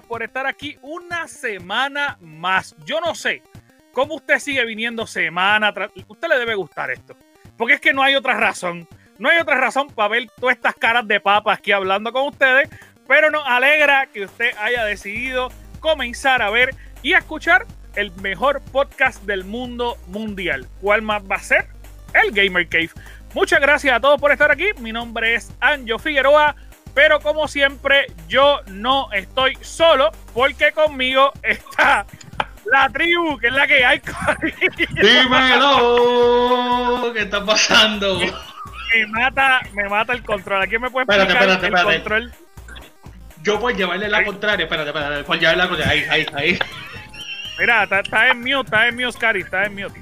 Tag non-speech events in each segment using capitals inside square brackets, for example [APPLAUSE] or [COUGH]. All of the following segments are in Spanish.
por estar aquí una semana más. Yo no sé cómo usted sigue viniendo semana tras... Usted le debe gustar esto. Porque es que no hay otra razón. No hay otra razón para ver todas estas caras de papas aquí hablando con ustedes. Pero nos alegra que usted haya decidido comenzar a ver y a escuchar el mejor podcast del mundo mundial. ¿Cuál más va a ser? El Gamer Cave. Muchas gracias a todos por estar aquí. Mi nombre es Anjo Figueroa. Pero como siempre, yo no estoy solo porque conmigo está la tribu, que es la que hay. Dímelo, ¿qué está pasando? Me mata, me mata el control. ¿A me puede espérate, espérate, el control? Yo por llevarle la contraria, espérate, espérate, por llevarle la contraria, ahí, ahí, ahí. Mira, está, está en mute, está en mute, Scary, está en mute.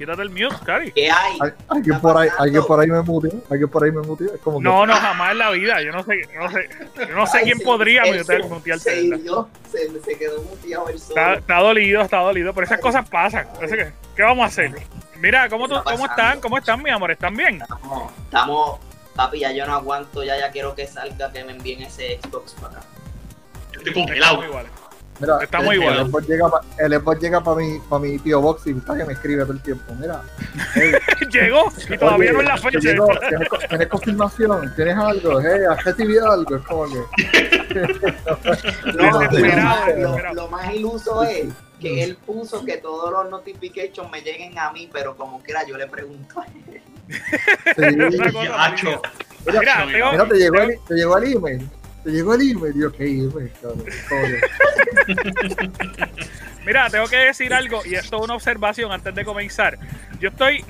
Quítate el mute, Cari. ¿Qué hay? ¿Alguien por, ahí, alguien por ahí me muteó. Alguien por ahí me. Es como no, no, jamás en la vida. Yo no sé, no sé, yo no sé quién podría mutearte. Se, se, se quedó muteado el solo. Está, está, dolido, está dolido. Pero esas cosas pasan. que, ¿Qué vamos a hacer? Mira, ¿cómo, tú, ¿cómo están? ¿Cómo están, mi amor? ¿Están bien? Estamos, estamos, papi, ya yo no aguanto. Ya ya quiero que salga, que me envíen ese Xbox para acá. Estoy congelado. Mira, Estamos el, igual. El Xbox llega para mi, pa mi tío Box y está que me escribe todo el tiempo. Mira. [LAUGHS] Llegó y todavía no es la fecha. Llegó, ¿tienes, confirmación? ¿Tienes algo? Hey, ¿Has recibido algo? Es como que. [LAUGHS] no, [LAUGHS] lo, más iluso es que él puso que todos los notifications me lleguen a mí, pero como quiera yo le pregunto a él. Sí, Mira, mira, te, llegó el, te llegó el email. El email, ok, [LAUGHS] email, Mira, tengo que decir algo, y esto es una observación antes de comenzar. Yo estoy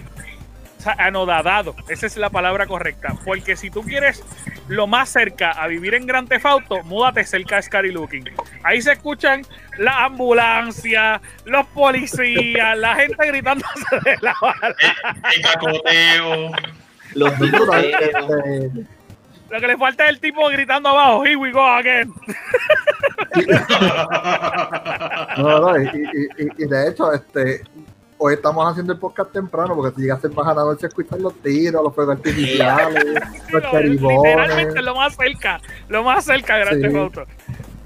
anodadado, esa es la palabra correcta, porque si tú quieres lo más cerca a vivir en Gran Tefauto, múdate cerca de Scary Looking. Ahí se escuchan la ambulancia, los policías, la gente gritándose de la bala. El, cacoteo. Los lo que le falta es el tipo gritando abajo, here we go again. [LAUGHS] no, no, y, y, y, de hecho, este, hoy estamos haciendo el podcast temprano porque si llegas más a la noche a escuchar los tiros, los fuegos artificiales, [LAUGHS] los charibones. Literalmente lo más cerca, lo más cerca de Grand Theft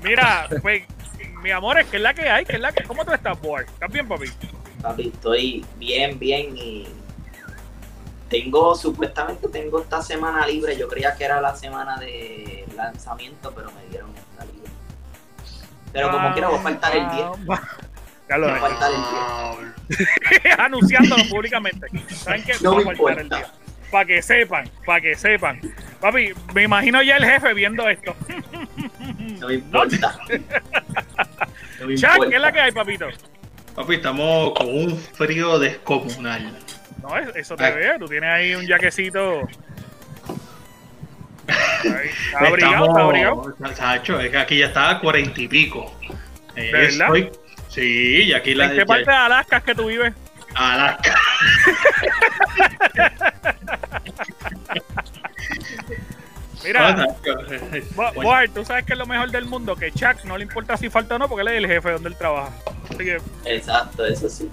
Mira, pues, mi amor, es que es la que hay, que es la que. ¿Cómo tú estás, boy? ¿Estás bien, papi? Papi, estoy bien, bien y tengo, supuestamente tengo esta semana libre. Yo creía que era la semana de lanzamiento, pero me dieron esta libre. Pero como quiera, voy a faltar el 10. [LAUGHS] Ya lo voy a faltar el 10. [LAUGHS] Anunciándolo públicamente. ¿Saben qué? No me faltar el 10. Para que sepan, para que sepan. Papi, me imagino ya el jefe viendo esto. [LAUGHS] No me importa. No me ¿qué es la que hay, papito? Papi, estamos con un frío descomunal. No, eso te ve, tú tienes ahí un jaquecito. está abrigado, está abrigado. Sacho, es que aquí ya está a cuarenta y pico. ¿De verdad? Sí, y aquí la. ¿En qué parte de Alaska es que tú vives? Alaska. [LAUGHS] Mira, Boar, tú sabes que es lo mejor del mundo, que Chuck no le importa si falta o no, porque él es el jefe donde él trabaja. Así que... Exacto, eso sí.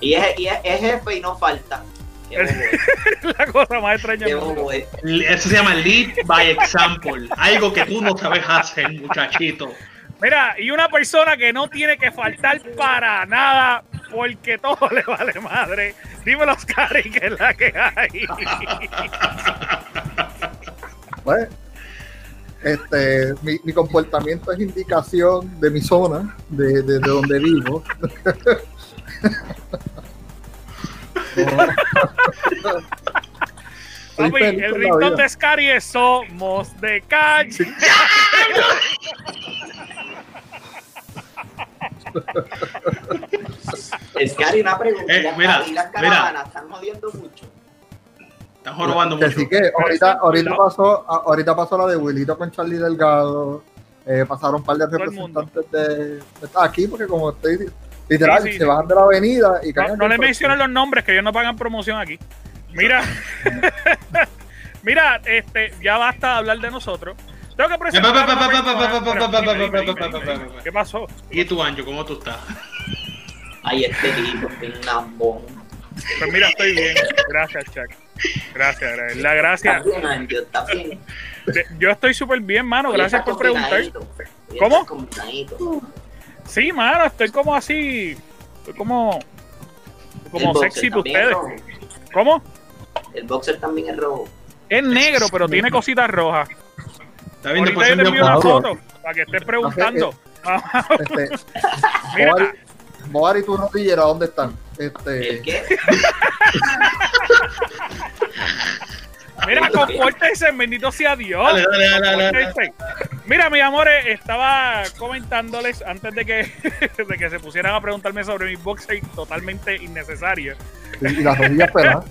Y es, y es, jefe y no falta. [LAUGHS] la cosa más extraña. Eso se llama lead by example. Algo que tú no sabes hacer, muchachito. Mira, y una persona que no tiene que faltar para nada porque todo le vale madre. Dímelo, Oscar, que es la que hay. Pues, este, mi, mi, comportamiento es indicación de mi zona, de, de, de donde vivo. [LAUGHS] Papi, el ringtone de Scary es Somos de calle. Scary, una pregunta. Eh, mira, las caravanas están jodiendo mucho. Están jorobando mucho. Así que ahorita, ahorita, pasó, ahorita pasó la de Wilito con Charlie Delgado. Eh, pasaron un par de representantes de, aquí, porque como estoy Literal, se bajan de la avenida y No, no le mencionen los nombres, que ellos no pagan promoción aquí. Mira, [LAUGHS] mira, este, ya basta de hablar de nosotros. Tengo que presentar. ¿Qué pasó? ¿Y tú, Anjo, cómo tú estás? Ay, este tipo, un lambón. Pues mira, estoy bien. Gracias, Chuck. Gracias, la gracias. Yo estoy súper bien, mano. Gracias por preguntar. ¿Cómo? Sí, mano, estoy como así. Estoy como. Como sexy para ustedes. ¿Cómo? El boxer también es rojo. Es negro, pero tiene cositas rojas. Está bien, Ahorita yo te envío una foto para que estés preguntando. [LAUGHS] Este, Mira. Moar y tu rodillera, ¿dónde están? Este... qué? [LAUGHS] Mira, [LAUGHS] compórtense, bendito sea Dios. Mira, mi amores, estaba comentándoles antes de que, [LAUGHS] de que se pusieran a preguntarme sobre mi boxer totalmente innecesario. y las rodillas [LAUGHS] pelas.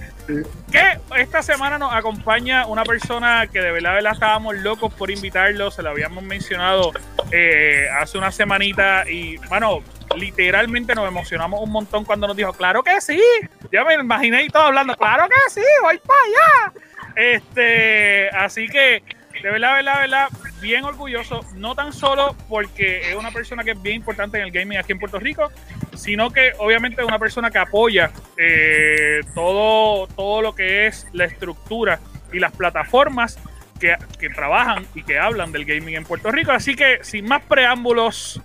Que esta semana nos acompaña una persona que de verdad, verdad estábamos locos por invitarlo, se lo habíamos mencionado eh, hace una semanita y, bueno, literalmente nos emocionamos un montón cuando nos dijo, claro que sí, ya me imaginé y todo hablando, claro que sí, voy para allá. Este, así que, de verdad, verdad, verdad, bien orgulloso, no tan solo porque es una persona que es bien importante en el gaming aquí en Puerto Rico, sino que obviamente es una persona que apoya eh, todo, todo lo que es la estructura y las plataformas que, que trabajan y que hablan del gaming en Puerto Rico. Así que, sin más preámbulos,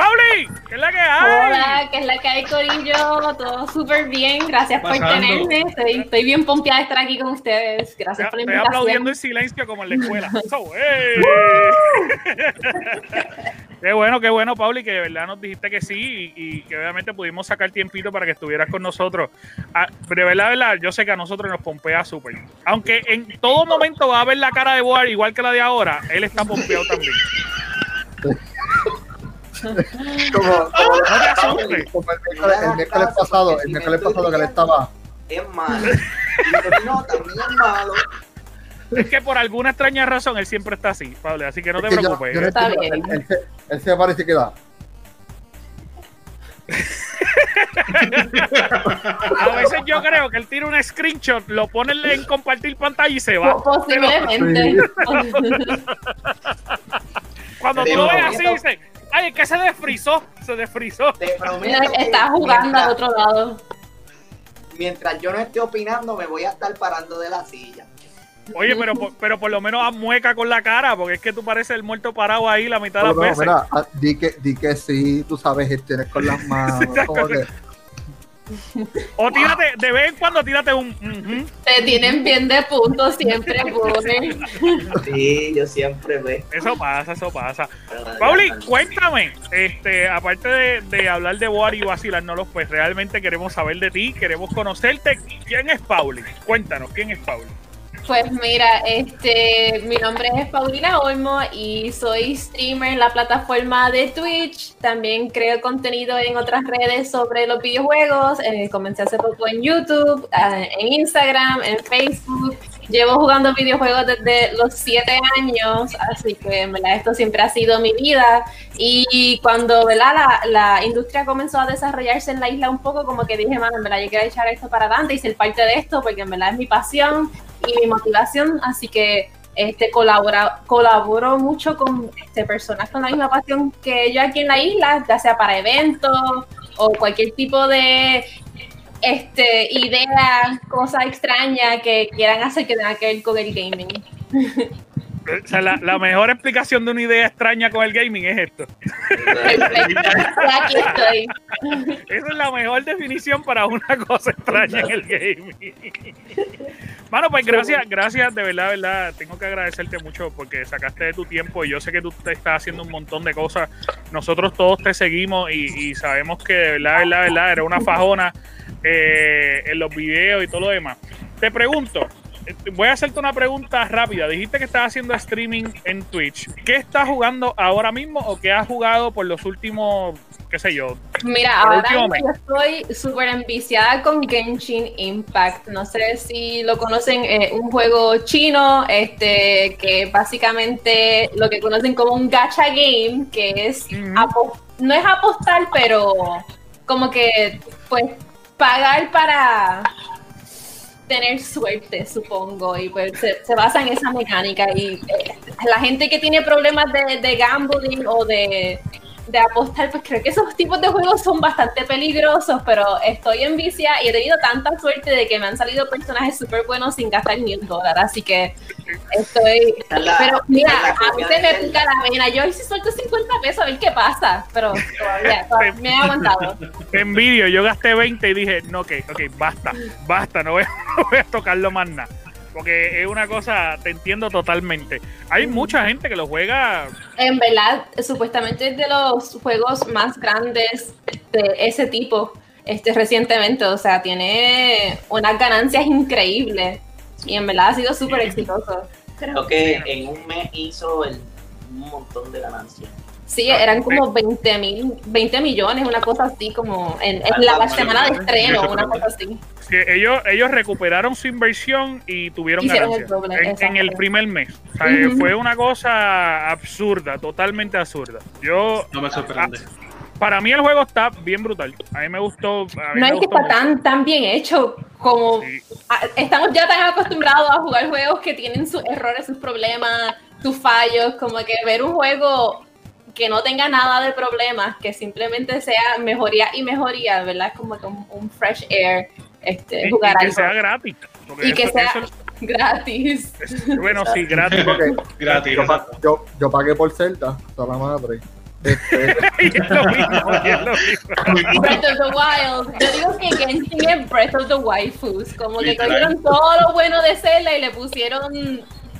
Pauli, ¿qué es la que hay? Hola, ¿qué es la que hay, Corillo? Todo súper bien, gracias por tenerme. Estoy, bien pompeada de estar aquí con ustedes. Gracias por la invitación. Estoy aplaudiendo en silencio como en la escuela. [LAUGHS] [LAUGHS] qué bueno, qué bueno, Pauli, que de verdad nos dijiste que sí y, que obviamente pudimos sacar tiempito para que estuvieras con nosotros. Ah, de verdad, de verdad, yo sé que a nosotros nos pompea súper. Aunque en todo momento va a ver la cara de Boar igual que la de ahora, él está pompeado también [LAUGHS] [LAUGHS] como, como, el, miércoles, pasado, el miércoles pasado que le estaba. Es malo. no, también es malo. Es que por alguna extraña razón él siempre está así, Pablo, así que no te preocupes. está bien. Él, él, él, se parece que da. [LAUGHS] A veces yo creo que él tira un screenshot, lo pone en compartir pantalla y se va. Posiblemente. [LAUGHS] Cuando tú lo ves así, dice, Ay, es que se desfrizó. Se desfrizó. Está jugando al otro lado. Mientras yo no esté opinando, me voy a estar parando de la silla. Oye, pero, pero por lo menos mueca con la cara, porque es que tú pareces el muerto parado ahí la mitad de las veces. Mira, ah, di que, di que sí, tú sabes, gestiones con las [LAUGHS] manos. O tírate, de vez en cuando tírate un. Te tienen bien de punto siempre, [LAUGHS] ponen. Sí, yo siempre ve. Eso pasa, eso pasa. Pauli, cuéntame, este, aparte de, hablar de Boar y vacilarnos, pues realmente queremos saber de ti, queremos conocerte. ¿Quién es Pauli? Cuéntanos, ¿quién es Pauli? Pues mira, este, mi nombre es Paulina Olmo y soy streamer en la plataforma de Twitch. También creo contenido en otras redes sobre los videojuegos. Eh, comencé hace poco en YouTube, eh, en Instagram, en Facebook. Llevo jugando videojuegos desde los siete años, así que ¿verdad? esto siempre ha sido mi vida. Y cuando ¿verdad? La, la, industria comenzó a desarrollarse en la isla un poco, como que dije, mano, en verdad yo quiero echar esto para adelante y ser parte de esto, porque en verdad es mi pasión y mi motivación, así que este, colabora, colaboro mucho con este, personas con la misma pasión que yo aquí en la isla, ya sea para eventos o cualquier tipo de este, idea, cosa extraña que quieran hacer que tenga que ver con el gaming. [LAUGHS] O sea, la, la, mejor explicación de una idea extraña con el gaming es esto. Aquí estoy. Esa es la mejor definición para una cosa extraña en el gaming. Mano, pues gracias, gracias, de verdad, de verdad. Tengo que agradecerte mucho porque sacaste de tu tiempo y yo sé que tú te estás haciendo un montón de cosas. Nosotros todos te seguimos y, sabemos que de verdad, de verdad, de verdad, eres una fajona eh, en los videos y todo lo demás. Te pregunto, voy a hacerte una pregunta rápida. Dijiste que estás haciendo streaming en Twitch. ¿Qué estás jugando ahora mismo o qué has jugado por los últimos, qué sé yo? Mira, ahora yo estoy súper enviciada con Genshin Impact. No sé si lo conocen, eh, un juego chino, este, que básicamente lo que conocen como un gacha game, que es, no es apostar, pero como que, pues, pagar para tener suerte, supongo, y pues se, basa en esa mecánica. Y eh, la gente que tiene problemas de, gambling o de de apostar, pues creo que esos tipos de juegos son bastante peligrosos, pero estoy en vicia y he tenido tanta suerte de que me han salido personajes súper buenos sin gastar ni un dólar, así que estoy... pero mira, a mí se me pica la vena, yo si suelto 50 pesos a ver qué pasa, pero todavía, me he aguantado. Envidio, yo gasté 20 y dije, no, ok, ok, basta, basta, no voy, [LAUGHS] no voy a tocarlo más nada. Porque es una cosa, te entiendo totalmente. Hay mucha gente que lo juega. En verdad, supuestamente es de los juegos más grandes de ese tipo este, recientemente. O sea, tiene unas ganancias increíbles. Y en verdad ha sido súper exitoso. Creo que en un mes hizo el, un montón de ganancias. Sí, eran como 20, mil, 20 millones, una cosa así, como en, la semana de estreno, una cosa así. ellos, ellos recuperaron su inversión y tuvieron ganancias en, el primer mes. Eh, fue una cosa absurda, totalmente absurda. Yo no me sorprende. Ah, para mí el juego está bien brutal. A mí me gustó. no es que está tan, tan bien hecho como estamos ya tan acostumbrados a jugar juegos que tienen sus errores, sus problemas, sus fallos, como que ver un juego que no tenga nada de problemas, que simplemente sea mejoría y mejoría, ¿verdad? Como un, fresh air este, jugar y que sea [LAUGHS] gratis. Y que sea gratis. bueno, sí, gratis. gratis. Yo, yo, pagué por Zelda, a la madre. Este... [LAUGHS] Breath of the Wild. Yo digo que Genshin es Breath of the Waifus. Como que cogieron todo lo bueno de Zelda y le pusieron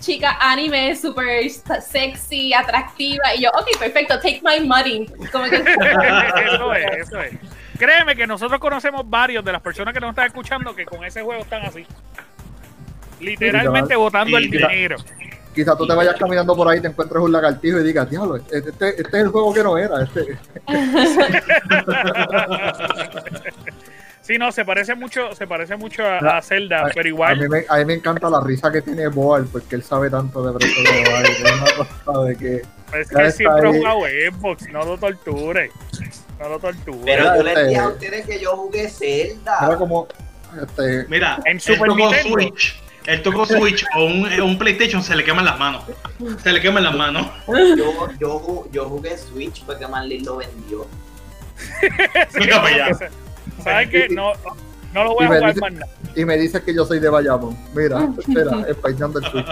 chica anime súper sexy, atractiva. Y yo, ok, perfecto, take my money. Como que... [LAUGHS] eso es, eso es. Créeme que nosotros conocemos varios de las personas que nos están escuchando que con ese juego están así. Literalmente botando el dinero. Quizás tú te vayas caminando por ahí y te encuentres un lagartijo y digas, diablo, este, este, este es el juego que no era. Este. [LAUGHS] Sí, no, se parece mucho, se parece mucho a, Zelda, pero igual. A mí, me, a mí, me, encanta la risa que tiene Boal, porque él sabe tanto de Breath of the Wild. es una cosa de que. Es que siempre ha jugado Xbox, no lo torture. No lo torture. Pero yo les dije a ustedes que yo jugué Zelda. Era como. Este, Mira, en Super Nintendo. Switch. El tocó Switch o un, un, PlayStation se le queman las manos. Se le queman las manos. Yo, yo, yo jugué Switch porque Manly lo vendió. [LAUGHS] Mira para allá. ¿Sabes qué? No, no lo voy a jugar más nada. Y me dice que yo soy de Bayamón. Mira, espera, españando el Switch.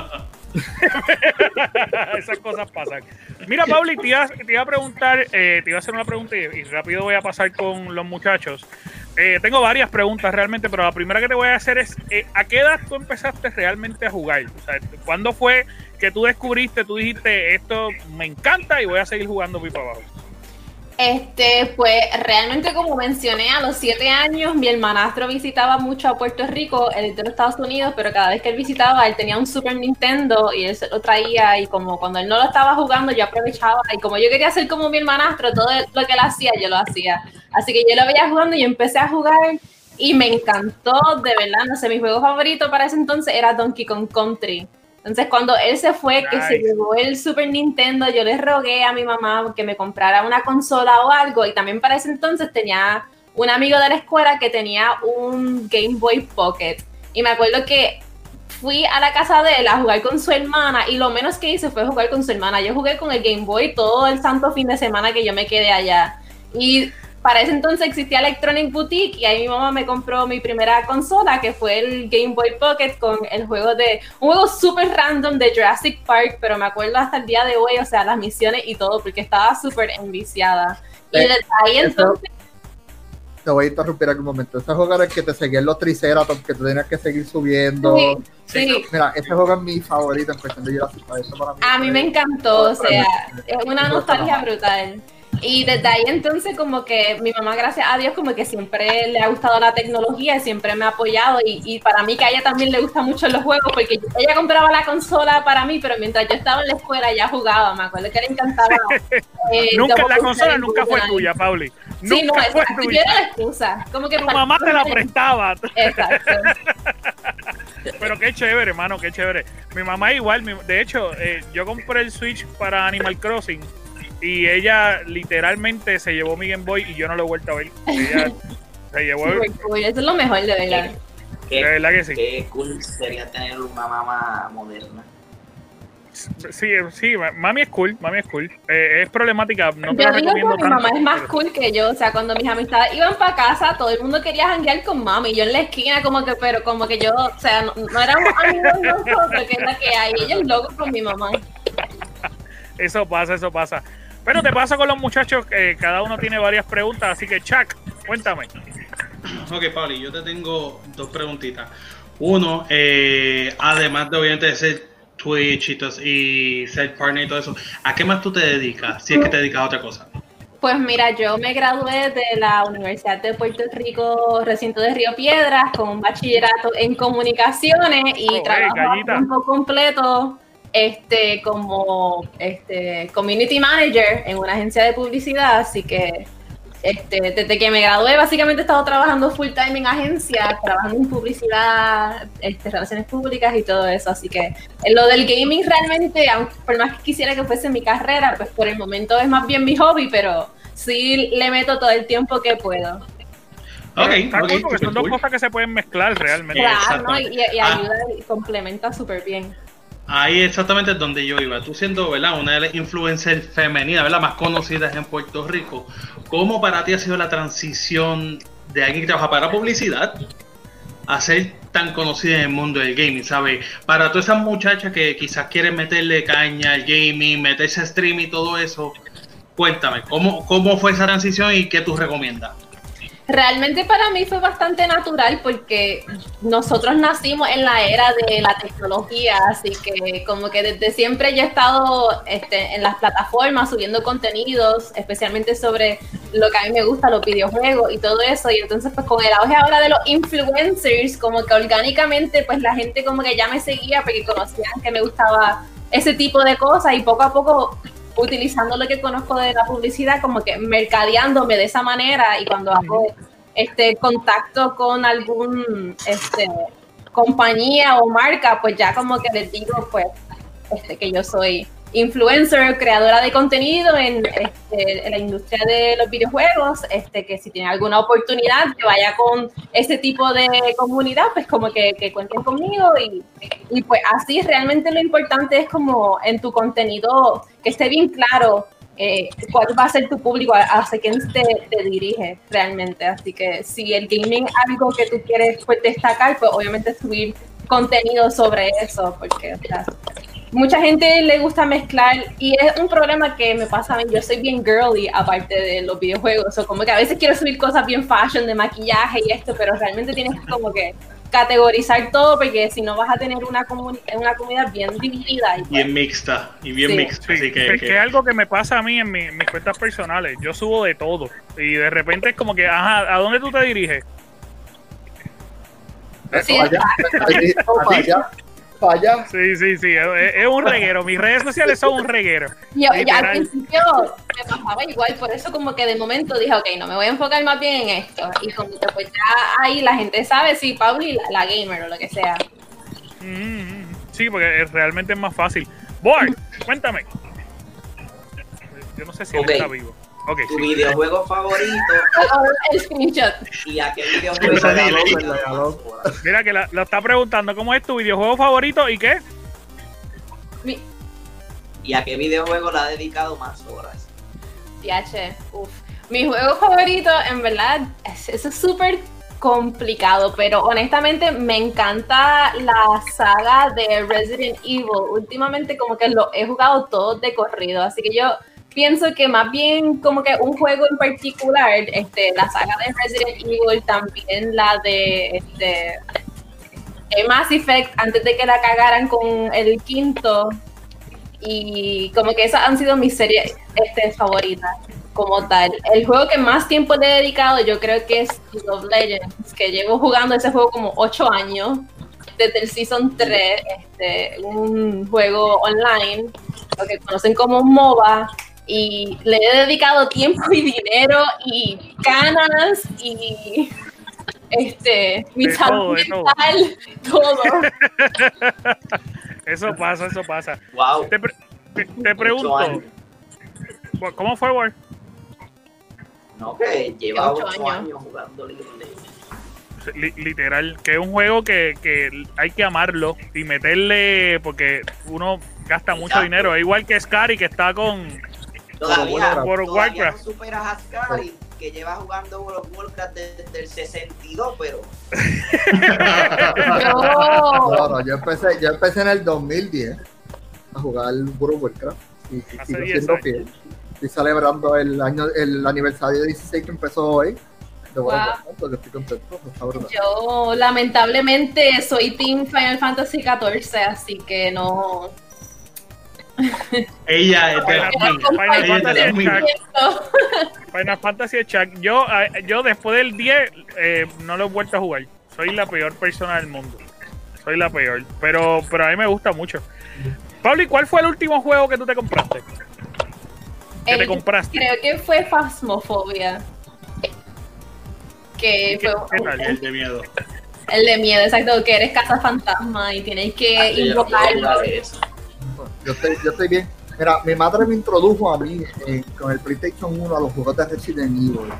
[LAUGHS] Esas cosas pasan. Mira, Pauli, te iba, te iba a preguntar, eh, te iba a hacer una pregunta y, rápido voy a pasar con los muchachos. Eh, tengo varias preguntas realmente, pero la primera que te voy a hacer es, eh, ¿a qué edad tú empezaste realmente a jugar? O sea, ¿Cuándo fue que tú descubriste, tú dijiste, esto me encanta y voy a seguir jugando pipa abajo? Este, pues realmente como mencioné, a los siete años mi hermanastro visitaba mucho a Puerto Rico, él de los Estados Unidos, pero cada vez que él visitaba, él tenía un Super Nintendo y él se lo traía y como cuando él no lo estaba jugando, yo aprovechaba y como yo quería ser como mi hermanastro, todo lo que él hacía, yo lo hacía. Así que yo lo veía jugando y empecé a jugar y me encantó, de verdad, no sé, mi juego favorito para ese entonces era Donkey Kong Country. Entonces, cuando él se fue, que se llevó el Super Nintendo, yo le rogué a mi mamá que me comprara una consola o algo. Y también para ese entonces tenía un amigo de la escuela que tenía un Game Boy Pocket. Y me acuerdo que fui a la casa de él a jugar con su hermana y lo menos que hice fue jugar con su hermana. Yo jugué con el Game Boy todo el santo fin de semana que yo me quedé allá. Y para ese entonces existía Electronic Boutique y ahí mi mamá me compró mi primera consola que fue el Game Boy Pocket con el juego de un juego súper random de Jurassic Park, pero me acuerdo hasta el día de hoy, o sea, las misiones y todo, porque estaba súper enviciada. Y desde ahí entonces... Te voy a interrumpir un momento. Ese juego era el que te seguían los Triceratops, que tú tenías que seguir subiendo. Sí, Mira, ese juego es mi favorito en cuestión de Jurassic Park. Para mí a mí me encantó, o sea, es una nostalgia brutal. Y desde ahí entonces como que mi mamá, gracias a Dios, como que siempre le ha gustado la tecnología y siempre me ha apoyado. Y, y para mí que a ella también le gustan mucho los juegos, porque ella compraba la consola para mí, pero mientras yo estaba en la escuela ya jugaba. Me acuerdo que le encantaba. [LAUGHS] Eh, nunca, la consola nunca fue tuya, Pauli. Sí, no, fue tuya. Yo era la excusa. Como que tu mamá te la prestaba. [LAUGHS] Exacto. [LAUGHS] Pero qué chévere, hermano, qué chévere. Mi mamá igual, de hecho, eh, yo compré el Switch para Animal Crossing y ella literalmente se llevó mi Game Boy y yo no lo he vuelto a ver. Ella [LAUGHS] se llevó. Eso es lo mejor, de verdad. de verdad que sí. Qué cool sería tener una mamá moderna. Sí, sí, mami es cool, mami es cool. Eh, es problemática, no te yo digo que mi mamá es más cool que yo, o sea, cuando mis amistades iban para casa, todo el mundo quería janguear con mami, yo en la esquina como que, pero como que yo, o sea, no, éramos amigos nosotros, que es la que hay, ella es loco con mi mamá. [LAUGHS] Eso pasa, eso pasa. Pero te pasa con los muchachos, que cada uno tiene varias preguntas, así que Chuck, cuéntame. Ok, Pauli, yo te tengo dos preguntitas. Uno, eh, además de obviamente ser Twitch y, ser partner y todo eso, ¿a qué más tú te dedicas? Si es que te dedicas a otra cosa. Pues mira, yo me gradué de la Universidad de Puerto Rico, recinto de Río Piedras, con un bachillerato en comunicaciones y oh, trabajo a tiempo completo este, como este, community manager en una agencia de publicidad, así que este, desde que me gradué, básicamente he estado trabajando full time en agencias, trabajando en publicidad, este, relaciones públicas y todo eso. Así que en lo del gaming realmente, aunque por más que quisiera que fuese mi carrera, pues por el momento es más bien mi hobby, pero sí le meto todo el tiempo que puedo. Ok, okay porque son dos cosas que se pueden mezclar realmente. Claro, y, ah. ayuda y complementa súper bien. Ahí exactamente es donde yo iba. Tú siendo ¿verdad? una de las influencers femeninas ¿verdad? más conocidas en Puerto Rico, ¿cómo para ti ha sido la transición de alguien que trabaja para publicidad a ser tan conocida en el mundo del gaming? ¿Sabes? Para todas esas muchachas que quizás quieren meterle caña al gaming, meterse a stream y todo eso, cuéntame, ¿cómo, cómo fue esa transición y qué tú recomiendas? Realmente para mí fue bastante natural porque nosotros nacimos en la era de la tecnología, así que como que desde siempre yo he estado este, en las plataformas subiendo contenidos, especialmente sobre lo que a mí me gusta, los videojuegos y todo eso. Y entonces pues con el auge ahora de los influencers, como que orgánicamente pues la gente como que ya me seguía porque conocían que me gustaba ese tipo de cosas y poco a poco utilizando lo que conozco de la publicidad, como que mercadeándome de esa manera y cuando hago este contacto con algún este compañía o marca, pues ya como que les digo pues este que yo soy influencer, creadora de contenido en, este, la industria de los videojuegos, este, que si tiene alguna oportunidad que vaya con ese tipo de comunidad, pues como que, que cuenten conmigo y, y, pues así realmente lo importante es como en tu contenido que esté bien claro eh, cuál va a ser tu público, hacia quién te, te dirige realmente. Así que si el gaming es algo que tú quieres pues, destacar, pues obviamente subir contenido sobre eso, porque o sea, mucha gente le gusta mezclar y es un problema que me pasa a mí. Yo soy bien girly aparte de los videojuegos, o como que a veces quiero subir cosas bien fashion de maquillaje y esto, pero realmente tienes que como que categorizar todo porque si no vas a tener una, una comunidad bien dividida. Y bien pues mixta y bien mixta. que, es que algo que me pasa a mí en mis cuentas personales. Yo subo de todo y de repente es como que, ajá, ¿a dónde tú te diriges? Sí, allá. Sí, sí, sí, es, un reguero. Mis redes sociales son un reguero. Yo, ya al principio me pasaba igual, por eso como que de momento dije, ok, no me voy a enfocar más bien en esto. Y como que pues ya ahí la gente sabe si Pauli la, la, gamer o lo que sea. Mm, sí, porque realmente es más fácil. Boy, cuéntame. Yo no sé si él está vivo tu videojuego favorito. [LAUGHS] El screenshot. ¿Y a qué [LAUGHS] videojuego Mira que la, está preguntando, ¿cómo es tu videojuego favorito y qué? ¿Y a qué videojuego le ha dedicado más horas? TH, uff. Mi juego favorito, en verdad, es súper complicado, pero honestamente me encanta la saga de Resident Evil. Últimamente como que lo he jugado todo de corrido, así que yo pienso que más bien como que un juego en particular, este, la saga de Resident Evil, también la de este, Mass Effect, antes de que la cagaran con el quinto, y como que esas han sido mis series este, favoritas como tal. El juego que más tiempo le he dedicado yo creo que es League of Legends, que llevo jugando ese juego como 8 años, desde el Season 3, este, un juego online, lo que conocen como MOBA, y le he dedicado tiempo y dinero y ganas y este mi salud mental, todo. [LAUGHS] eso pasa, eso pasa. Wow. Te, te, pregunto, ¿cómo fue, War? No, que lleva ocho años. jugando literal, que es un juego que, que hay que amarlo y meterle, porque uno Gasta mucho dinero. Es igual que Scary que está con. Todavía, por Warcraft. no superas a Scary que lleva jugando World of Warcraft desde el 62, pero. [LAUGHS] no, no, yo empecé, yo empecé en el 2010 a jugar World of Warcraft y, sigo siendo fiel. Estoy celebrando el año, el aniversario de 16 que empezó hoy. Wow. estoy contento, yo lamentablemente soy Team Final Fantasy XIV, así que no, ella es de la Final Fantasy Chuck. Yo, eh, yo después del 10 eh, no lo he vuelto a jugar. Soy la peor persona del mundo. Soy la peor. Pero, pero a mí me gusta mucho. Pablo, ¿y cuál fue el último juego que tú te compraste? Que te compraste. Creo que fue Phasmophobia. Que fue el de miedo. El de miedo, exacto, que eres casa fantasma y tienes que ah, invocarlo. Yo estoy, yo estoy bien. Mira, mi madre me introdujo a mí eh, con el PlayStation 1 a los juegos de Resident Evil.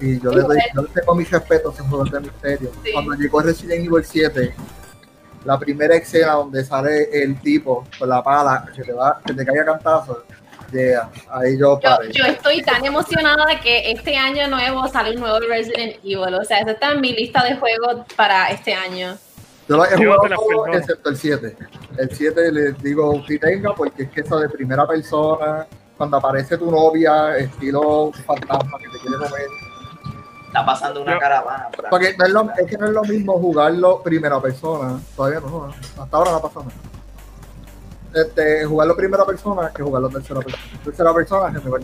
Y yo le, doy, yo le tengo mis respetos a esos juegos de misterio. Cuando llegó Resident Evil 7, la primera escena donde sale el tipo con la pala que te, va, que te caiga cantazo, yeah, ahí yo paré. Yo, estoy tan emocionada que este año nuevo sale un nuevo Resident Evil. O sea, esa está en mi lista de juegos para este año. Yo lo he jugado todo, excepto el 7. El 7 les digo si tenga porque es que eso de primera persona, cuando aparece tu novia, estilo fantasma que te quiere comer. Está pasando una caravana. porque es, lo, es, que no es lo mismo jugarlo primera persona. Todavía no, hasta ahora no ha pasado nada este, jugarlo primera persona que jugarlo tercera persona. Tercera persona es mejor.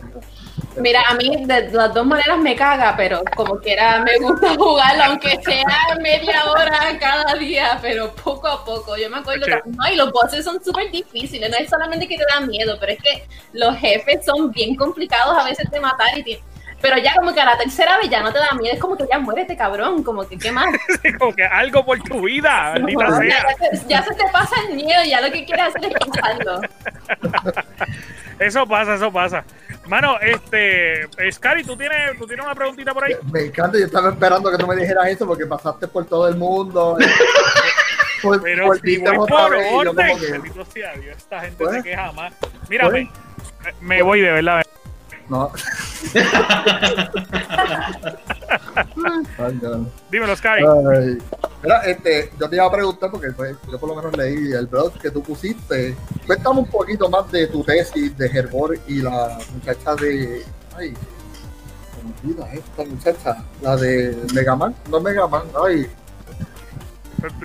Mira, a mí de las dos maneras me caga, pero como quiera me gusta [LAUGHS] jugarlo, aunque sea media hora cada día, pero poco a poco. Yo me acuerdo que no, y los bosses son súper difíciles, no es solamente que te dan miedo, pero es que los jefes son bien complicados a veces de matar y pero ya como que a la tercera vez ya no te da miedo, es como que ya muérete, cabrón, como que qué más. [LAUGHS] como que algo por tu vida, [LAUGHS] Ya, se te pasa el miedo, ya lo que quieres hacer es pensarlo. [LAUGHS] eso pasa, eso pasa. Mano, este, Scary, ¿tú tienes, ¿tú tienes una preguntita por ahí? Me encanta, yo estaba esperando que tú me dijeras eso porque pasaste por todo el mundo. Pero por si voy por orden, sea Dios, esta gente se queja más. Mírame, me voy de verdad. No. [LAUGHS] Dímelo, Sky. Mira, este, yo te iba a preguntar, porque pues, yo por lo menos leí el blog que tú pusiste. Cuéntame un poquito más de tu tesis de Herbor y la muchacha de. Ay, ¿cómo olvida esta muchacha? La de Megaman. No Megaman, ay.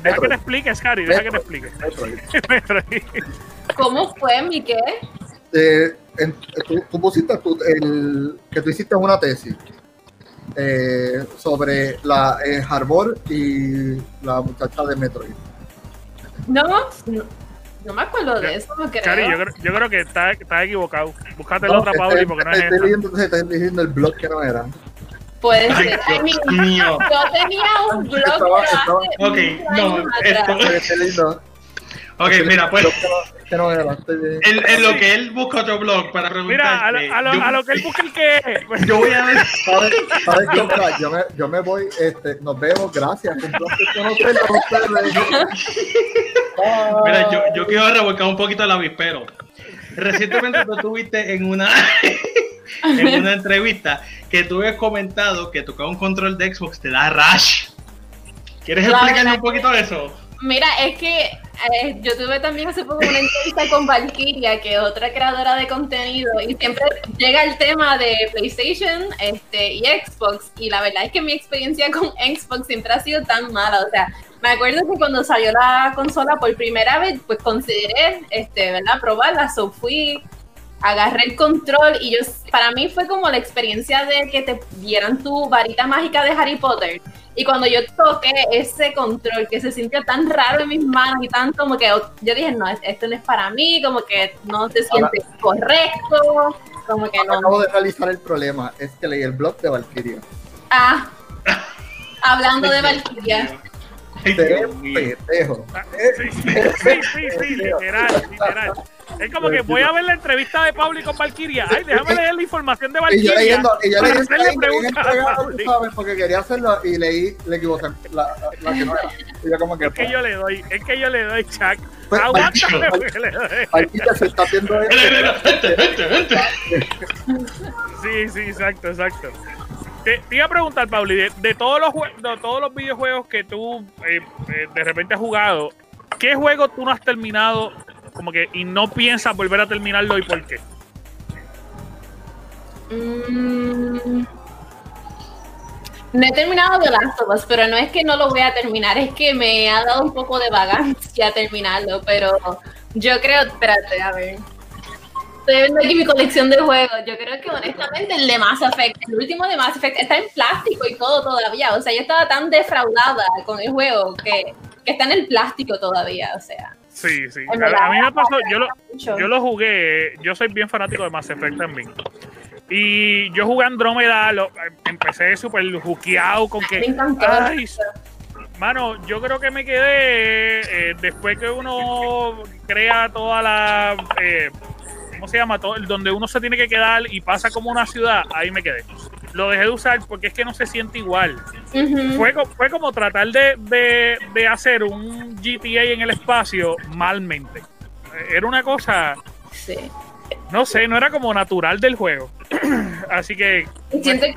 Deja que te explique, Scary, deja que te explique. ¿Cómo fue mi qué? Eh, tú, pusiste el, que tú hiciste una tesis eh, sobre la eh, Harbor y la muchacha de Metroid. No, no, me acuerdo de eso, no creo. Cari, yo, creo, yo creo que estás está equivocado. Búscate la otra Pauli porque no es estoy leyendo, entonces estás diciendo el blog que no era. Puede ser. mío. Yo tenía un blog. Estaba, estaba, ok, no, esto. Ok, mira, pues. En, lo que él busca otro blog para preguntar. Mira, a lo, a, lo, que él busca el que. [LAUGHS] Yo voy a ver. ¿Sabes, Yo, me, yo me voy, este, nos vemos, gracias. [LAUGHS] Mira, yo, yo quiero revolcar un poquito el avispero. Recientemente tú estuviste en una. [LAUGHS] en una entrevista que tú habías comentado que tocar un control de Xbox te da rush. ¿Quieres explicarme un poquito de eso? Mira, es que eh, yo tuve también hace poco una entrevista con Valkyria, que es otra creadora de contenido, y siempre llega el tema de PlayStation este, y Xbox, y la verdad es que mi experiencia con [LAUGHS] Xbox siempre ha sido tan mala, o sea, me acuerdo que cuando salió la consola por primera vez, pues consideré, este, ¿verdad?, probarla, so fui agarré el control y yo, para mí fue como la experiencia de que te dieran tu varita mágica de Harry Potter. Y cuando yo toqué ese control que se sintió tan raro en mis manos y tanto como que yo dije, no, esto no es para mí, como que no se siente correcto, como que no. Acabo de realizar el problema, es que leí el blog de Valkyria. Ah, hablando de Valkyria. Sí, sí, sí, sí, literal, literal. Es como que voy a ver la entrevista de Pauli con Valkyria. Ay, déjame leer la información de Valkyria. Y yo leyendo, y yo leyendo, preguntas [LAUGHS] ¿sabes? Porque quería hacerlo y leí, le equivoqué, la, la que no era. Y yo como que, Es que yo le doy, es que yo le doy, Chuck. Pues, Aguántame, maldito. porque [LAUGHS] le doy. Marquita se está haciendo [LAUGHS] esto. Vente, vente, vente. Sí, sí, exacto, exacto. Te, te iba a preguntar, Pauli, de, de todos los jue- de todos los videojuegos que tú eh, eh, de repente has jugado, ¿qué juego tú no has terminado como que y no piensas volver a terminarlo y por qué? Mm, no he terminado The Last of Us, pero no es que no lo voy a terminar, es que me ha dado un poco de vagancia terminarlo, pero yo creo, espérate, a ver. Estoy viendo aquí mi colección de juegos. Yo creo que honestamente el de Mass Effect, el último de Mass Effect, está en plástico y todo todavía. O sea, yo estaba tan defraudada con el juego que, que está en el plástico todavía. O sea, Sí, sí. A, a mí me pasó, yo lo, yo lo jugué, yo soy bien fanático de Mass Effect también. Y yo jugué Andrómeda, lo, empecé súper juqueado con me que encantó. Ay, Mano, yo creo que me quedé eh, después que uno crea toda la. eh, ¿Cómo se llama? Todo, el- donde uno se tiene que quedar y pasa como una ciudad, ahí me quedé. Lo dejé de usar porque es que no se siente igual. Ujú. Fue, co- fue como tratar de, de- de hacer un GTA en el espacio malmente. Era una cosa, Sí. no sé, no era como natural del juego. [CLEARS THROAT] Así que Siento que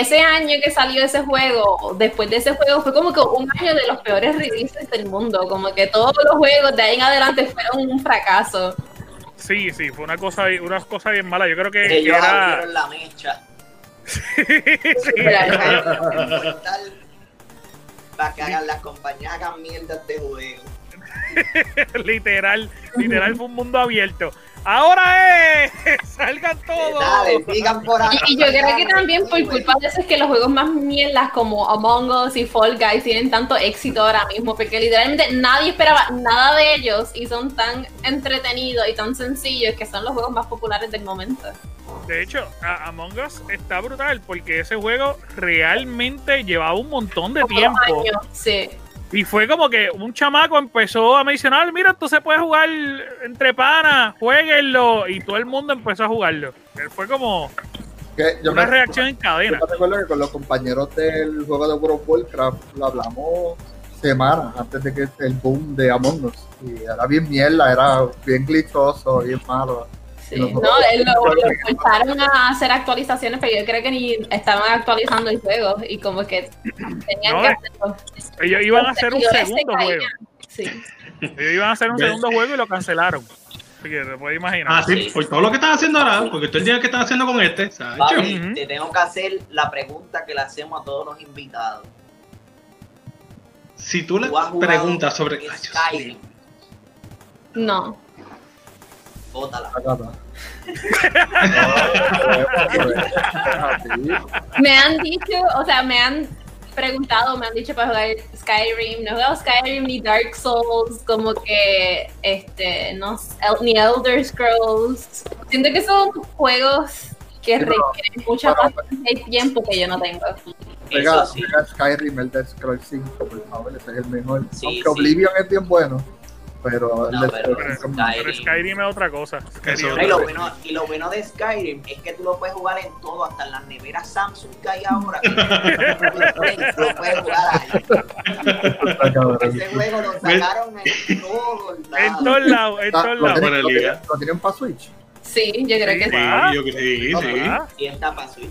ese año que salió ese juego, después de ese juego, fue como que un año de los peores releases del mundo. Como que todos los juegos de ahí en adelante fueron un fracaso. sí, sí, fue una cosa, una cosa bien mala. Yo creo que, que Ellos era. abrieron la mecha. Sí. Para [LAUGHS] que hagan las compañías hagan mierda este juego. literal, literal fue un mundo abierto. Ahora es, [LAUGHS] salgan todos. Dale, sigan por ahí. Y, y yo creo que también por culpa de eso es que los juegos más mierdas como Among Us y Fall Guys tienen tanto éxito ahora mismo, porque literalmente nadie esperaba nada de ellos y son tan entretenidos y tan sencillos que son los juegos más populares del momento. De hecho, a- Among Us está brutal porque ese juego realmente llevaba un montón de Como tiempo. años, Sí. Y fue como que un chamaco empezó a mencionar, mira, esto se puede jugar entre panas, jueguenlo. Y todo el mundo empezó a jugarlo. Fue como Que yo una me, reacción en cadena. yo recuerdo que con los compañeros del juego de World of Warcraft lo hablamos semanas antes de que el boom de Among Us. Y era bien mierda, era bien glitchoso, bien malo. Sí, no, él lo, forzaron a hacer actualizaciones, pero yo creo que ni estaban actualizando el juego y como que tenían No, que hacerlo. Ellos iban a hacer un segundo se juego. Sí. Ellos iban a hacer un segundo juego y lo cancelaron. Te puedes imaginar. Ah, sí, por todo lo que estás haciendo ahora, porque tú el día que estás haciendo con este, te tengo que hacer la pregunta que le hacemos a todos los invitados. Si tú le ¿Tú jugado preguntas sobre. Skyrim? No. Bótala. Está. [LAUGHS] Me han dicho, o sea, me han preguntado, me han dicho para jugar Skyrim. No he jugado Skyrim ni Dark Souls, como que, este, no ni Elder Scrolls. Siento que son juegos que Sí, requieren paciencia y tiempo que yo no tengo. Pega, sí. Skyrim, el Dead Scrolls 5, por favor, ese es el mejor. Sí, Aunque sí. Oblivion es bien bueno, pero No, pero 5 Skyrim- Pero Skyrim es otra cosa. Es Y lo, bueno, y lo bueno de Skyrim es que tú lo puedes jugar en todo, hasta en las neveras Samsung que hay ahora. [LAUGHS] lo puedes jugar ahí. Ese juego lo sacaron en todos cosa. En lados. todos lados, en Está- todos ¿Lo lados. lo tienen- ¿Lo tienen para Switch? Sí, yo creo que sí. Ah. Sí, yo creo que sí, sí. Ah, Y está para Switch.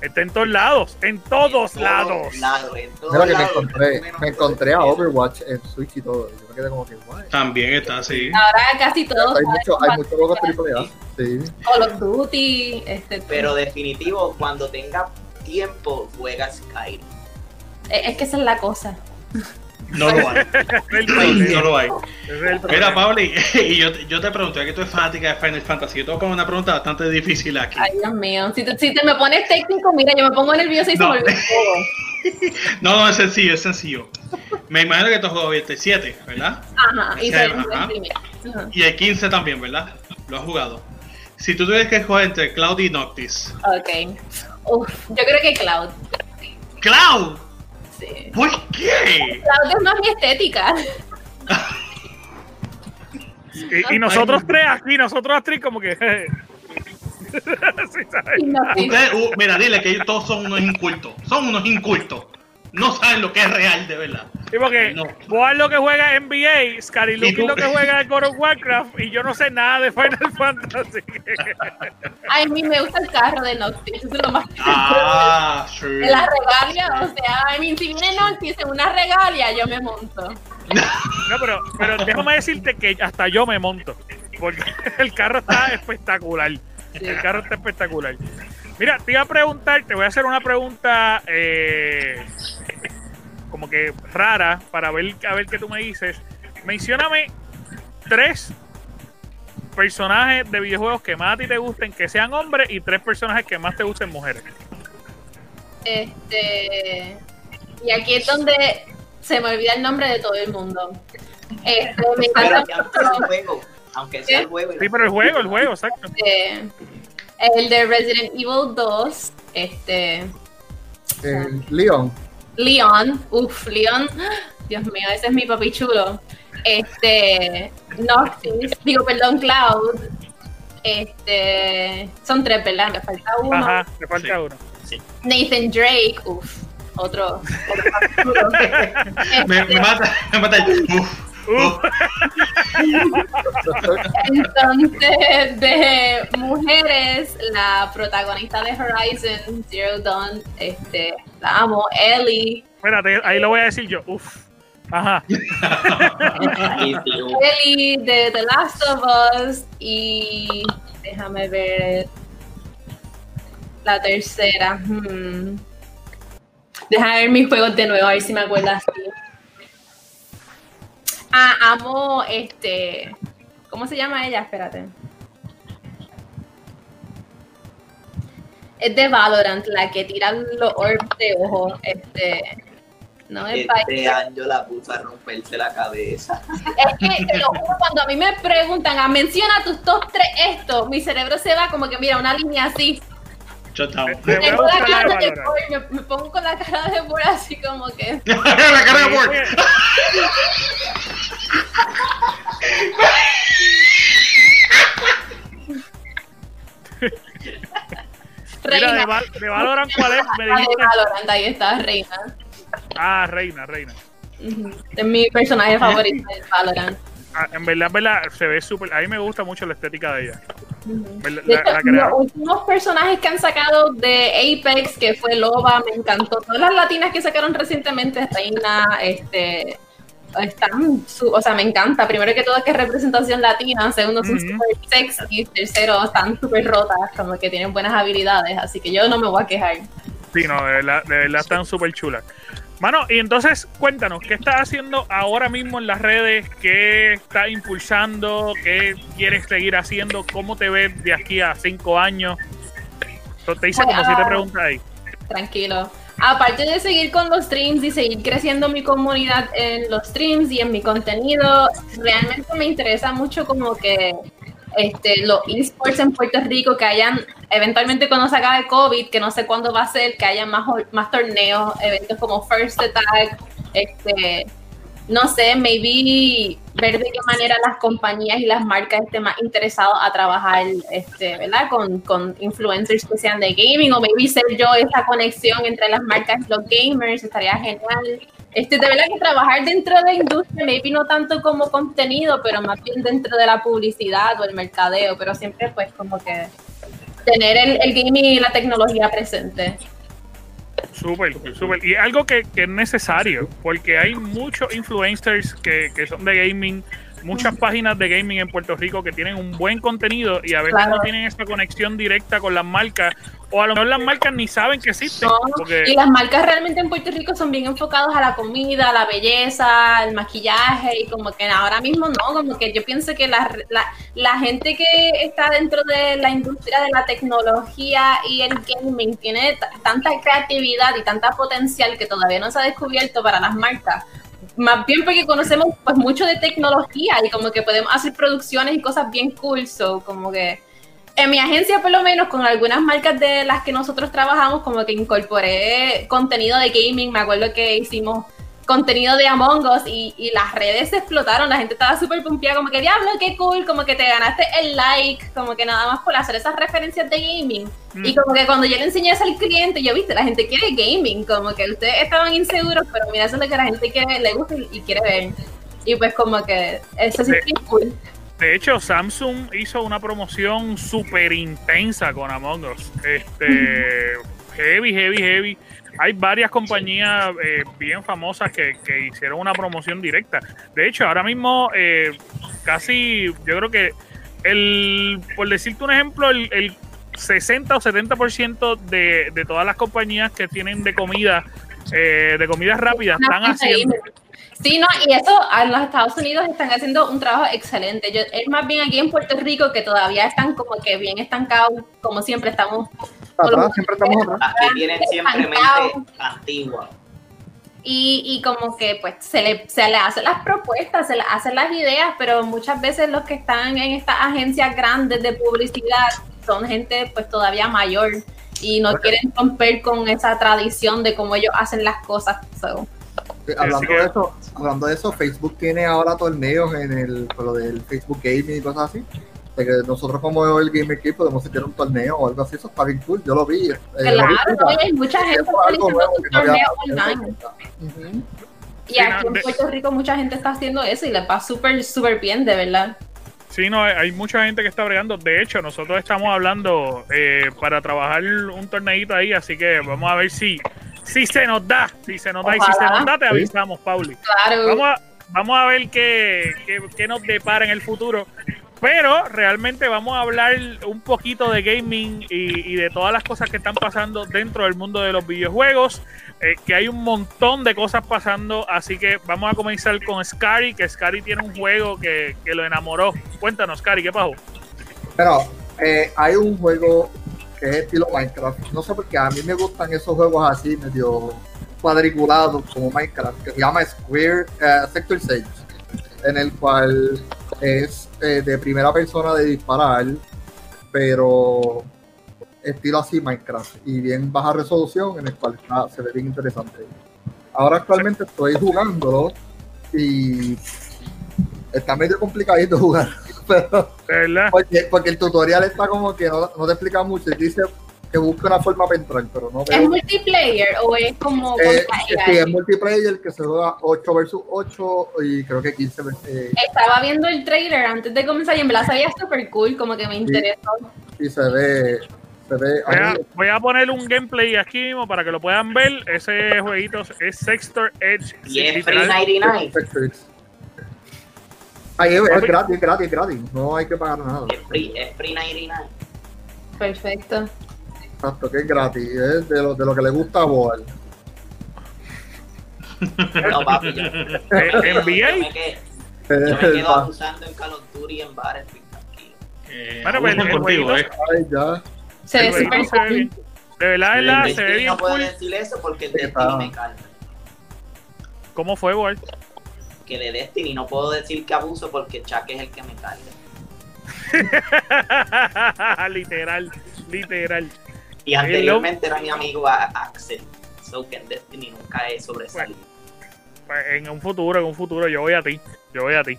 Está en todos lados, en todos En lados. lados, en todos Mira que me encontré, menos me encontré a Overwatch en Switch y todo. Yo me quedé como que, guay. También está así. Ahora casi todos Hay muchos hay muchos juegos compartir AAA. Sí. Call of Duty, este, Pero definitivo, cuando tenga tiempo, juega Skyrim. es que esa es la cosa. No lo hay. [LAUGHS] No lo hay. Mira. Pauli, [LAUGHS] y yo, te- yo te pregunto, ya que tú eres fanática de Final Fantasy, yo te voy a poner una pregunta bastante difícil aquí. Ay, Dios mío. Si te, si te me pones técnico, mira, yo me pongo nerviosa y se No. me olvida todo. No, no, es sencillo, es sencillo. Me imagino que tú has jugado el 7, ¿verdad? Ajá, y ajá. el. Ajá. Y el 15 también, ¿verdad? Lo has jugado. Si tú tuvieras que escoger entre Cloud y Noctis. Ok. Uf, yo creo que Cloud. ¡Cloud! Sí. ¿Por qué? Es más mi estética. Y, y nosotros tres aquí, nosotros tres como que... [LAUGHS] Sí, ¿sabes? Y no, sí. Ustedes, uh, mira, dile que ellos todos son unos incultos. Son unos incultos. No saben lo que es real, de verdad. Y porque No. Lo que juega NBA, Scary ¿Y Luke tú? lo que juega God of Warcraft y yo no sé nada de Final [LAUGHS] Fantasy. Ay, a mí me gusta el carro de Noctis, eso es lo más [LAUGHS] Ah, sí. De la regalia, o sea, I mean, si viene Noctis en una regalia, yo me monto. No, pero, pero déjame decirte que hasta yo me monto. Porque [LAUGHS] el carro está espectacular. El carro está espectacular. Mira, te iba a preguntar, te voy a hacer una pregunta eh, como que rara para ver, a ver qué tú me dices. Mencióname tres personajes de videojuegos que más a ti te gusten, que sean hombres, y tres personajes que más te gusten mujeres. Este. Y aquí es donde se me olvida el nombre de todo el mundo. Este, me encanta el juego, aunque sea el juego. Sí, pero el juego, el juego, exacto. este, el de Resident Evil 2, este, Eh, Leon. Leon, uff, Leon, Dios mío, ese es mi papi chulo. Este, Noctis, digo, perdón, Cloud. Este, son tres, ¿verdad? Me falta uno. Ajá, te falta Sí. uno. Nathan Drake, uff, otro. otro papi chulo. [LAUGHS] Me, Este, me mata, me mata el. Uf, Uh, Entonces, de mujeres, la protagonista de Horizon Zero Dawn, este, la amo, Ellie. espérate, ahí lo voy a decir yo. Uf. Ajá. Ellie de The Last of Us y déjame ver la tercera. hmm. Déjame ver mis juegos de nuevo, a ver si me acuerdo así. Ah, amo este. ¿Cómo se llama ella? Espérate. Es de Valorant, la que tira los orbs de ojo. Este. No es este año la puso a romperse la cabeza. Es que te lo juro, cuando a mí me preguntan, ah, menciona tus top 3 esto, mi cerebro se va como que mira, una línea así. A Tengo la cara de me, me pongo con la cara de Boy así como que. [LAUGHS] la cara de Word. [LAUGHS] Mira, de, Reina. Val- de Valorant, ¿cuál es? Me La de dijiste. Valorant, ahí está, Reina. Ah, Reina, Reina. Es mi personaje favorito de Valorant. Ah, en verdad, en verdad, se ve súper. A mí me gusta mucho la estética de ella. Ujú. La- De la- hecho, la crea- los últimos personajes que han sacado de Apex, que fue Loba, me encantó. Todas las latinas que sacaron recientemente, Reina, este, están, su- o sea, me encanta. Primero que todo es que es representación latina, segundo son Ujú. súper sexy, tercero están súper rotas, como que tienen buenas habilidades, así que yo no me voy a quejar. Sí, no, de verdad, de verdad están súper chulas. Mano, y entonces cuéntanos, ¿qué estás haciendo ahora mismo en las redes? ¿Qué estás impulsando? ¿Qué quieres seguir haciendo? ¿Cómo te ves de aquí a cinco años? Te hice como siete ah, preguntas ahí. Tranquilo. Aparte de seguir con los streams y seguir creciendo mi comunidad en los streams y en mi contenido, realmente me interesa mucho como que este, los esports en Puerto Rico, que hayan, eventualmente cuando se acabe COVID, que no sé cuándo va a ser, que haya más, más torneos, eventos como First Attack, este, no sé, maybe ver de qué manera las compañías y las marcas estén más interesados a trabajar, este, ¿verdad? Con, con influencers que sean de gaming, o maybe ser yo esa conexión entre las marcas y los gamers, estaría genial. Este, de verdad que trabajar dentro de la industria, maybe no tanto como contenido, pero más bien dentro de la publicidad o el mercadeo, pero siempre pues como que tener el, gaming y la tecnología presente. Súper, súper. Y algo que, que es necesario, porque hay muchos influencers que, que son de gaming, muchas páginas de gaming en Puerto Rico que tienen un buen contenido y a veces Claro. no tienen esa conexión directa con las marcas, o a lo mejor las marcas ni saben que existen. No, porque- Y las marcas realmente en Puerto Rico son bien enfocadas a la comida, a la belleza, al maquillaje y como que ahora mismo no, como que yo pienso que la, la, la gente que está dentro de la industria de la tecnología y el gaming tiene tanta creatividad y tanta potencial que todavía no se ha descubierto para las marcas. Más bien porque conocemos pues mucho de tecnología y como que podemos hacer producciones y cosas bien cool, so como que en mi agencia, por lo menos, con algunas marcas de las que nosotros trabajamos, como que incorporé contenido de gaming. Me acuerdo que hicimos contenido de Among Us y, y las redes se explotaron, la gente estaba súper pompeada, como que diablo, qué cool, como que te ganaste el like, como que nada más por hacer esas referencias de gaming. Mm. Y como que cuando yo le enseñé eso al cliente, yo viste, la gente quiere gaming, como que ustedes estaban inseguros, pero mira, eso es lo que la gente quiere, le gusta y, y quiere ver. Y pues como que eso sí Sí. es cool. De hecho, Samsung hizo una promoción súper intensa con Among Us. Este, heavy, heavy, heavy. Hay varias compañías eh, bien famosas que, que hicieron una promoción directa. De hecho, ahora mismo eh, casi, yo creo que el, por decirte un ejemplo, el, el 60 o 70% de, de todas las compañías que tienen de comida, eh, de comidas rápidas, están haciendo... Sí, no, y eso en los Estados Unidos están haciendo un trabajo excelente. Yo, es más bien aquí en Puerto Rico que todavía están como que bien estancados, como siempre estamos. Atrás, siempre estamos atrás. Aquí tienen siempre mente antigua. Y, y como que pues se le, se le hacen las propuestas, se le hacen las ideas, pero muchas veces los que están en estas agencias grandes de publicidad son gente pues todavía mayor y no quieren romper con esa tradición de cómo ellos hacen las cosas. So, Hablando que- de eso, hablando de eso, Facebook tiene ahora torneos en el, lo del Facebook Gaming y cosas así. Que nosotros como el Gamer Key podemos hacer un torneo o algo así, eso está bien cool, yo lo vi. eh, claro. ¿no? Hay mucha gente Eso es algo realizando nuevo sus que no había torneos online. Y aquí en Puerto Rico mucha gente está haciendo eso y les va súper, súper bien, de verdad. Sí, no, hay- mucha gente que está bregando. De hecho, nosotros estamos hablando eh, para trabajar un torneito ahí, así que vamos a ver si, si se nos da. Si se nos da y si se nos da, te avisamos, Pauli. Claro. Vamos a, vamos a ver qué, qué, qué nos depara en el futuro. Pero realmente vamos a hablar un poquito de gaming y, de todas las cosas que están pasando dentro del mundo de los videojuegos. eh, que hay un montón de cosas pasando. Así que vamos a comenzar con Scary, que Scary tiene un juego que, que lo enamoró. Cuéntanos, Scary, ¿qué pasó? Pero eh, hay un juego que es estilo Minecraft. No sé por qué a mí me gustan esos juegos así, medio cuadriculados como Minecraft, que se llama Square eh, Sector 6, en el cual es eh, de primera persona de disparar, pero estilo así Minecraft y bien baja resolución, en el cual está- se ve bien interesante. Ahora actualmente estoy jugándolo y está medio complicadito [LAUGHS] jugar, pero porque, porque el tutorial está como que no, no te explica mucho y dice que busca una forma para entrar, pero no ¿Es veo. multiplayer o es como Eh, sí, es multiplayer que se juega 8 versus 8 y creo que 15 versus eh, Estaba viendo el trailer antes de comenzar y en verdad se veía súper cool, como que me interesó. y se ve, se ve Voy a, ahí, voy a poner un gameplay aquí mismo para que lo puedan ver. Ese jueguito es Sextor Edge. Y es. Free 99. Spectres. Ahí es, es gratis, es gratis, es gratis, no hay que pagar nada. Es free, es free 99. Perfecto. Exacto, que es gratis, es de lo, de lo que le gusta a Boal. No, [LAUGHS] papi, yo, Eh, yo NBA. me yo me quedo abusando en Call of Duty en bares, tranquilo. Eh, Bueno, pues, el contigo, eh. Ay, ya. Se ve súper se ve bien. cool. De verdad, de verdad, se ve bien no puedo cool. decir eso porque el Destiny me calma. ¿Cómo fue, Walt? Que de Destiny no puedo decir que abuso porque Chuck es el que me carga. [LAUGHS] literal, literal. Y anteriormente era mi amigo a- Axel. So que en Destiny nunca he sobresalido. Pues, en un futuro, en un futuro, yo voy a ti. Yo voy a ti.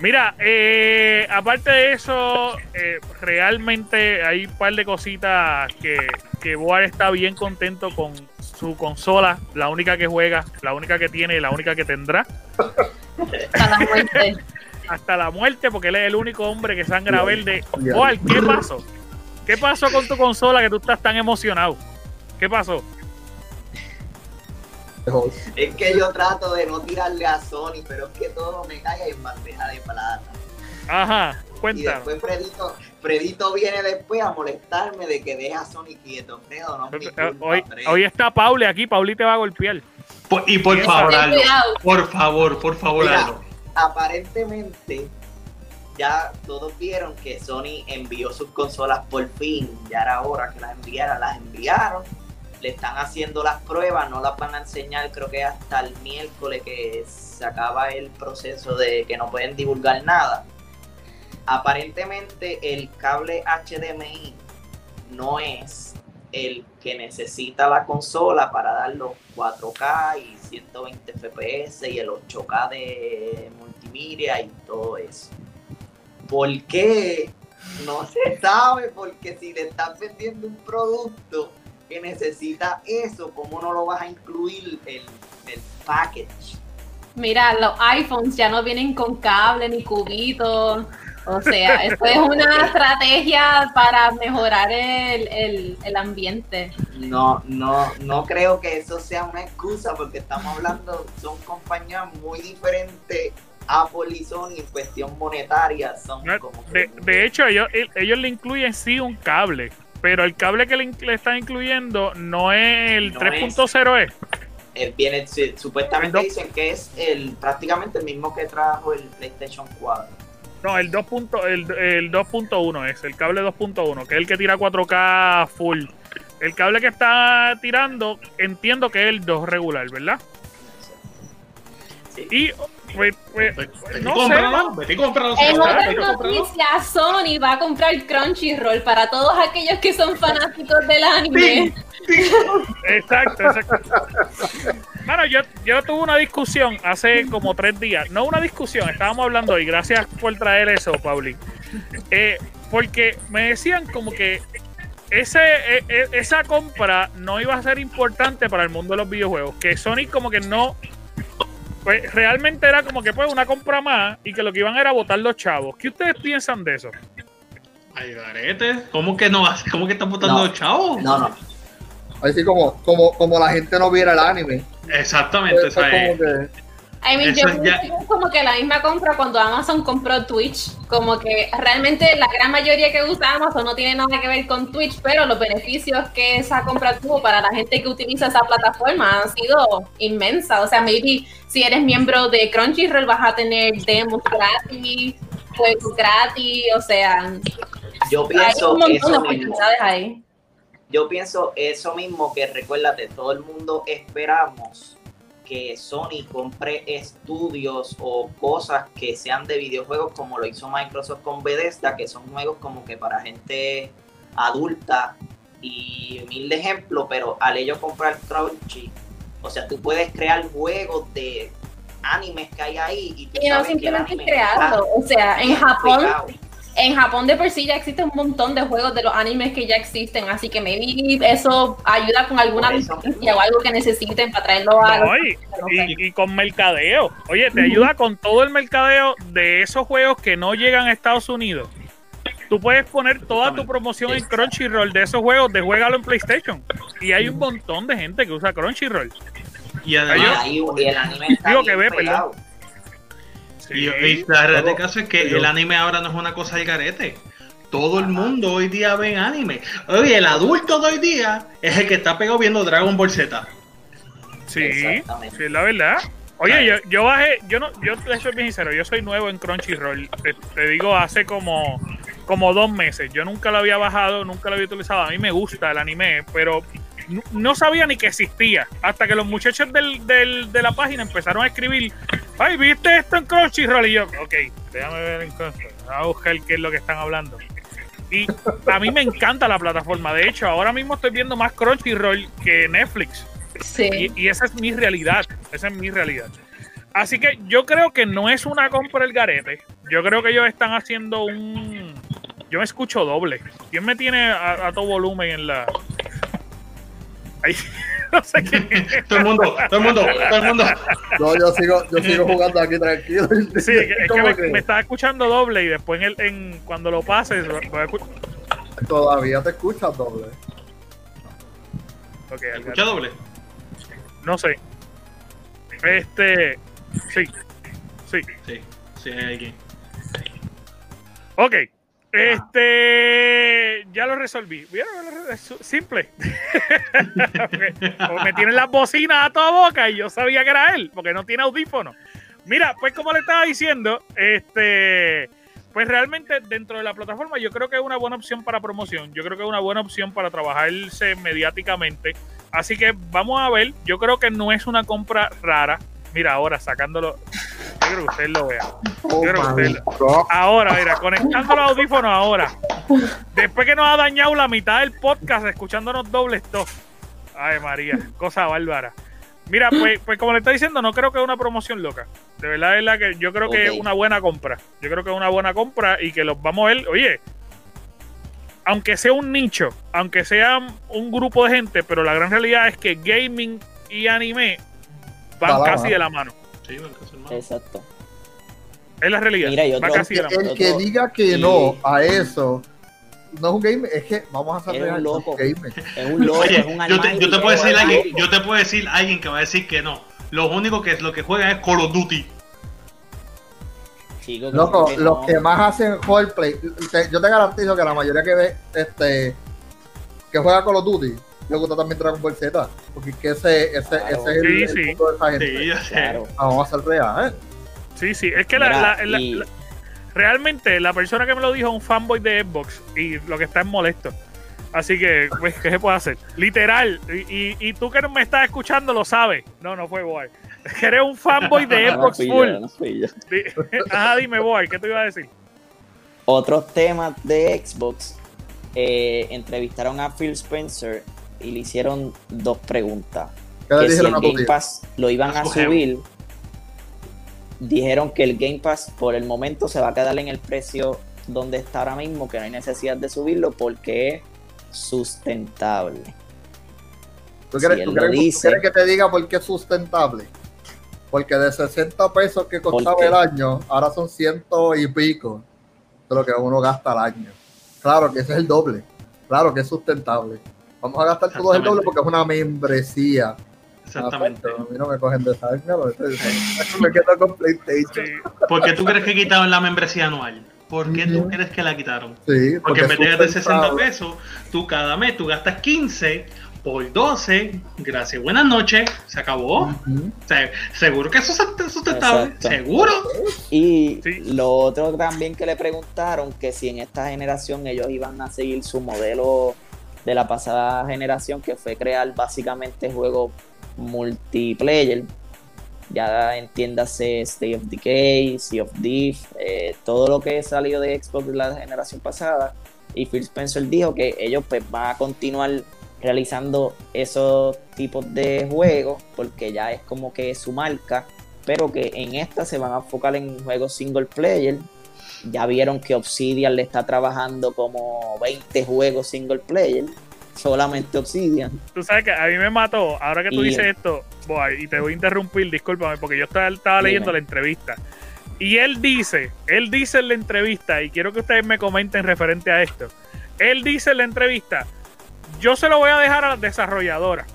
Mira, eh, aparte de eso, eh, realmente hay un par de cositas que, que Boar está bien contento con su consola, la única que juega, la única que tiene y la única que tendrá, Hasta la muerte. [LAUGHS] hasta la muerte, porque él es el único hombre que sangra verde. Boar, ¿qué pasó? ¿Qué pasó con tu consola que tú estás tan emocionado? ¿Qué pasó? Es que yo trato de no tirarle a Sony, pero es que todo me cae en bandeja de plata. Ajá, Y cuéntanos. después Fredito, Fredito viene después a molestarme de que deja a Sony quieto. Fredo, no es mi culpa, Hoy, hoy está Pauli aquí, Pauli te va a golpear. Por- y por favor, por favor, por favor, Mira, aparentemente ya todos vieron que Sony envió sus consolas por fin, ya era hora que las enviaran, las enviaron, le están haciendo las pruebas, no las van a enseñar creo que hasta el miércoles que se acaba el proceso de que no pueden divulgar nada. Aparentemente el cable HDMI no es el que necesita la consola para dar los 4K y 120 FPS y el 8K de multimedia y todo eso. ¿Por qué? No se sabe, porque si le estás vendiendo un producto que necesita eso, ¿cómo no lo vas a incluir en el package? Mira, los iPhones ya no vienen con cable ni cubitos. O sea, [LAUGHS] esto es una estrategia para mejorar el, el, ambiente. No, no, no creo que eso sea una excusa porque estamos hablando, son compañías muy diferentes Apple y Sony en cuestión monetaria son como de, de, hecho ellos, ellos le incluyen sí un cable pero el cable que le, están incluyendo no es el 3.0 es eh, viene, supuestamente dicen que es el prácticamente el mismo que trajo el PlayStation 4. No, el 2.1 el, 2.1 es, el cable 2.1, que es el que tira 4K full. El cable que está tirando, entiendo que es el 2 regular, ¿verdad? Sí. Y pues, pues, no sé. En otras noticias, Sony va a comprar Crunchyroll para todos aquellos que son fanáticos del anime. Exacto, exacto. Bueno, yo, yo tuve una discusión hace como tres días. No una discusión, estábamos hablando hoy. Gracias por traer eso, Pauli. Eh, porque me decían como que ese, e, e, esa compra no iba a ser importante para el mundo de los videojuegos. Que Sony como que no pues realmente era como que pues una compra más y que lo que iban era votar los chavos. ¿Qué ustedes piensan de eso? Ay, garete, ¿cómo que no cómo que están votando los chavos? No, no. Así como, como, como la gente no viera el anime. Exactamente, eso es que I mean, yo ya... como que la misma compra cuando Amazon compró Twitch, como que realmente la gran mayoría que usa Amazon no tiene nada que ver con Twitch, pero los beneficios que esa compra tuvo para la gente que utiliza esa plataforma han sido inmensa. O sea, maybe si eres miembro de Crunchyroll vas a tener demos gratis, juegos gratis, o sea, yo pienso un montón de oportunidades ahí. Yo pienso eso mismo que recuérdate, todo el mundo esperamos que Sony compre estudios o cosas que sean de videojuegos como lo hizo Microsoft con Bethesda, que son juegos como que para gente adulta y mil de ejemplos, pero al ello comprar Crunchy, o sea, tú puedes crear juegos de animes que hay ahí y, tú y no simplemente crearlo, o sea, en Japón en Japón de por sí ya existe un montón de juegos de los animes que ya existen, así que maybe eso ayuda con alguna licencia o algo que necesiten para traerlo a... y, con mercadeo. Oye, te ayuda con todo el mercadeo de esos juegos que no llegan a Estados Unidos. Tú puedes poner toda tu promoción en Crunchyroll de esos juegos de juegalo en PlayStation. Y hay un montón de gente que usa Crunchyroll. Y además, el anime está digo que ve, perdón y, la realidad de caso es que el anime ahora no es una cosa de carete. Todo el mundo hoy día ve anime. Oye, el adulto de hoy día es el que está pegado viendo Dragon Ball Z. Sí, sí, la verdad. Oye, yo, yo bajé, yo no, yo soy bien sincero, yo soy nuevo en Crunchyroll. Te, te, digo, hace como, como dos meses. Yo nunca lo había bajado, nunca lo había utilizado. A mí me gusta el anime, pero no sabía ni que existía. Hasta que los muchachos del, del, de la página empezaron a escribir, ay, ¿viste esto en Crunchyroll? Y yo, ok, déjame ver en Crunchyroll, a buscar qué es lo que están hablando. Y a mí me encanta la plataforma. De hecho, ahora mismo estoy viendo más Crunchyroll que Netflix. Sí. Y, esa es mi realidad. Esa es mi realidad. Así que yo creo que no es una compra el garete. Yo creo que ellos están haciendo un. Yo me escucho doble. ¿Quién me tiene a todo volumen en la, [LAUGHS] no sé qué. todo el mundo, todo el mundo, todo el mundo. No, yo sigo, yo sigo jugando aquí tranquilo. Sí, es que, [LAUGHS] me, estaba escuchando doble y después en, el, en cuando lo pases Todavía te escuchas doble. Okay, ¿Escucha doble? No sé. Este. Sí. Sí. Sí, sí, hay aquí. Ok. Este, ya lo resolví. Simple. [LAUGHS] me tienen las bocinas a toda boca y yo sabía que era él, porque no tiene audífono. Mira, pues como le estaba diciendo, este, pues realmente dentro de la plataforma yo creo que es una buena opción para promoción. Yo creo que es una buena opción para trabajarse mediáticamente. Así que vamos a ver. Yo creo que no es una compra rara. Mira, ahora sacándolo. Yo creo que ustedes lo vean. Oh ahora, mira, conectando los audífonos ahora. Después que nos ha dañado la mitad del podcast escuchándonos dobles todos. Ay, María, cosa bárbara. Mira, pues, pues como le está diciendo, no creo que es una promoción loca. De verdad es la que yo creo que es una buena compra. Yo creo que es una buena compra y que los vamos a ver. Oye, aunque sea un nicho, aunque sea un grupo de gente, pero la gran realidad es que gaming y anime van Va casi mano. de la mano. Sí, es hermano. Exacto. Es la realidad. Mira, y va otro- casi de la mano. El que Otro- diga que y- no a eso, no es un gamer, es que vamos a hacer Es un loco. Es un loco, Oye, es un yo te, almighty, yo te puedo es decir un alguien, loco. yo te puedo decir alguien que va a decir que no. Lo único que es lo que juega es Call of Duty. Chico, que Loco, que los no. que más hacen roleplay, yo te garantizo que la mayoría que ve, este, que juega Call of Duty, le gusta también Dragon Ball Z, porque es que ese, ese, Claro. ese es el, Sí, el sí. mundo de esa gente. Sí, yo sé. Claro. Vamos a ser real, ¿eh? Sí, sí. Es que la- Mira, la- la- y- la- realmente la persona que me lo dijo es un fanboy de Xbox y lo que está es molesto. Así que, pues, ¿qué se puede hacer? Literal. Y, y- y tú que no me estás escuchando lo sabes. No, no fue Boy. Que [LAUGHS] eres un fanboy de [LAUGHS] No, no Xbox yo, full. no [LAUGHS] Ajá, dime, Boy, ¿qué te iba a decir? Otros temas de Xbox. eh, entrevistaron a Phil Spencer y le hicieron dos preguntas. ¿Qué le que si el Game? Pass lo iban a subir, dijeron que el Game Pass por el momento se va a quedar en el precio donde está ahora mismo, que no hay necesidad de subirlo porque es sustentable. ¿Tú quieres, si tú quieres- tú dice. quieres que te diga por qué es sustentable? Porque de 60 pesos que costaba el año, ahora son ciento y pico de lo que uno gasta al año. Claro que ese es el doble. Claro que es sustentable. Vamos a gastar todo el doble Exactamente. porque es una membresía. Exactamente. Ah, pues, A mí no me cogen de esa. [LAUGHS] me quedo con PlayStation. Sí. ¿Por qué tú crees que quitaron la membresía anual? ¿Por qué tú crees que la quitaron? Sí, Porque en vez de de 60 sustentable. pesos, tú cada mes tú gastas 15 por 12. Gracias, buenas noches. Se acabó. Seguro que eso es sustentable. Seguro. Y Sí. lo otro también que le preguntaron, que si en esta generación ellos iban a seguir su modelo de la pasada generación, que fue crear básicamente juegos multiplayer. Ya entiéndase State of Decay, Sea of Thief, eh, todo lo que salió de Xbox de la generación pasada. Y Phil Spencer dijo que ellos pues, van a continuar realizando esos tipos de juegos porque ya es como que su marca pero que en esta se van a enfocar en juegos single player. Ya vieron que Obsidian le está trabajando como 20 juegos single player, solamente Obsidian. Tú sabes que a mí me mató, ahora que tú Y- dices esto, Boy, y te voy a interrumpir, discúlpame, porque yo estaba, estaba Dime. leyendo la entrevista. Y él dice, él dice en la entrevista, y quiero que ustedes me comenten referente a esto. Él dice en la entrevista, yo se lo voy a dejar a las desarrolladoras.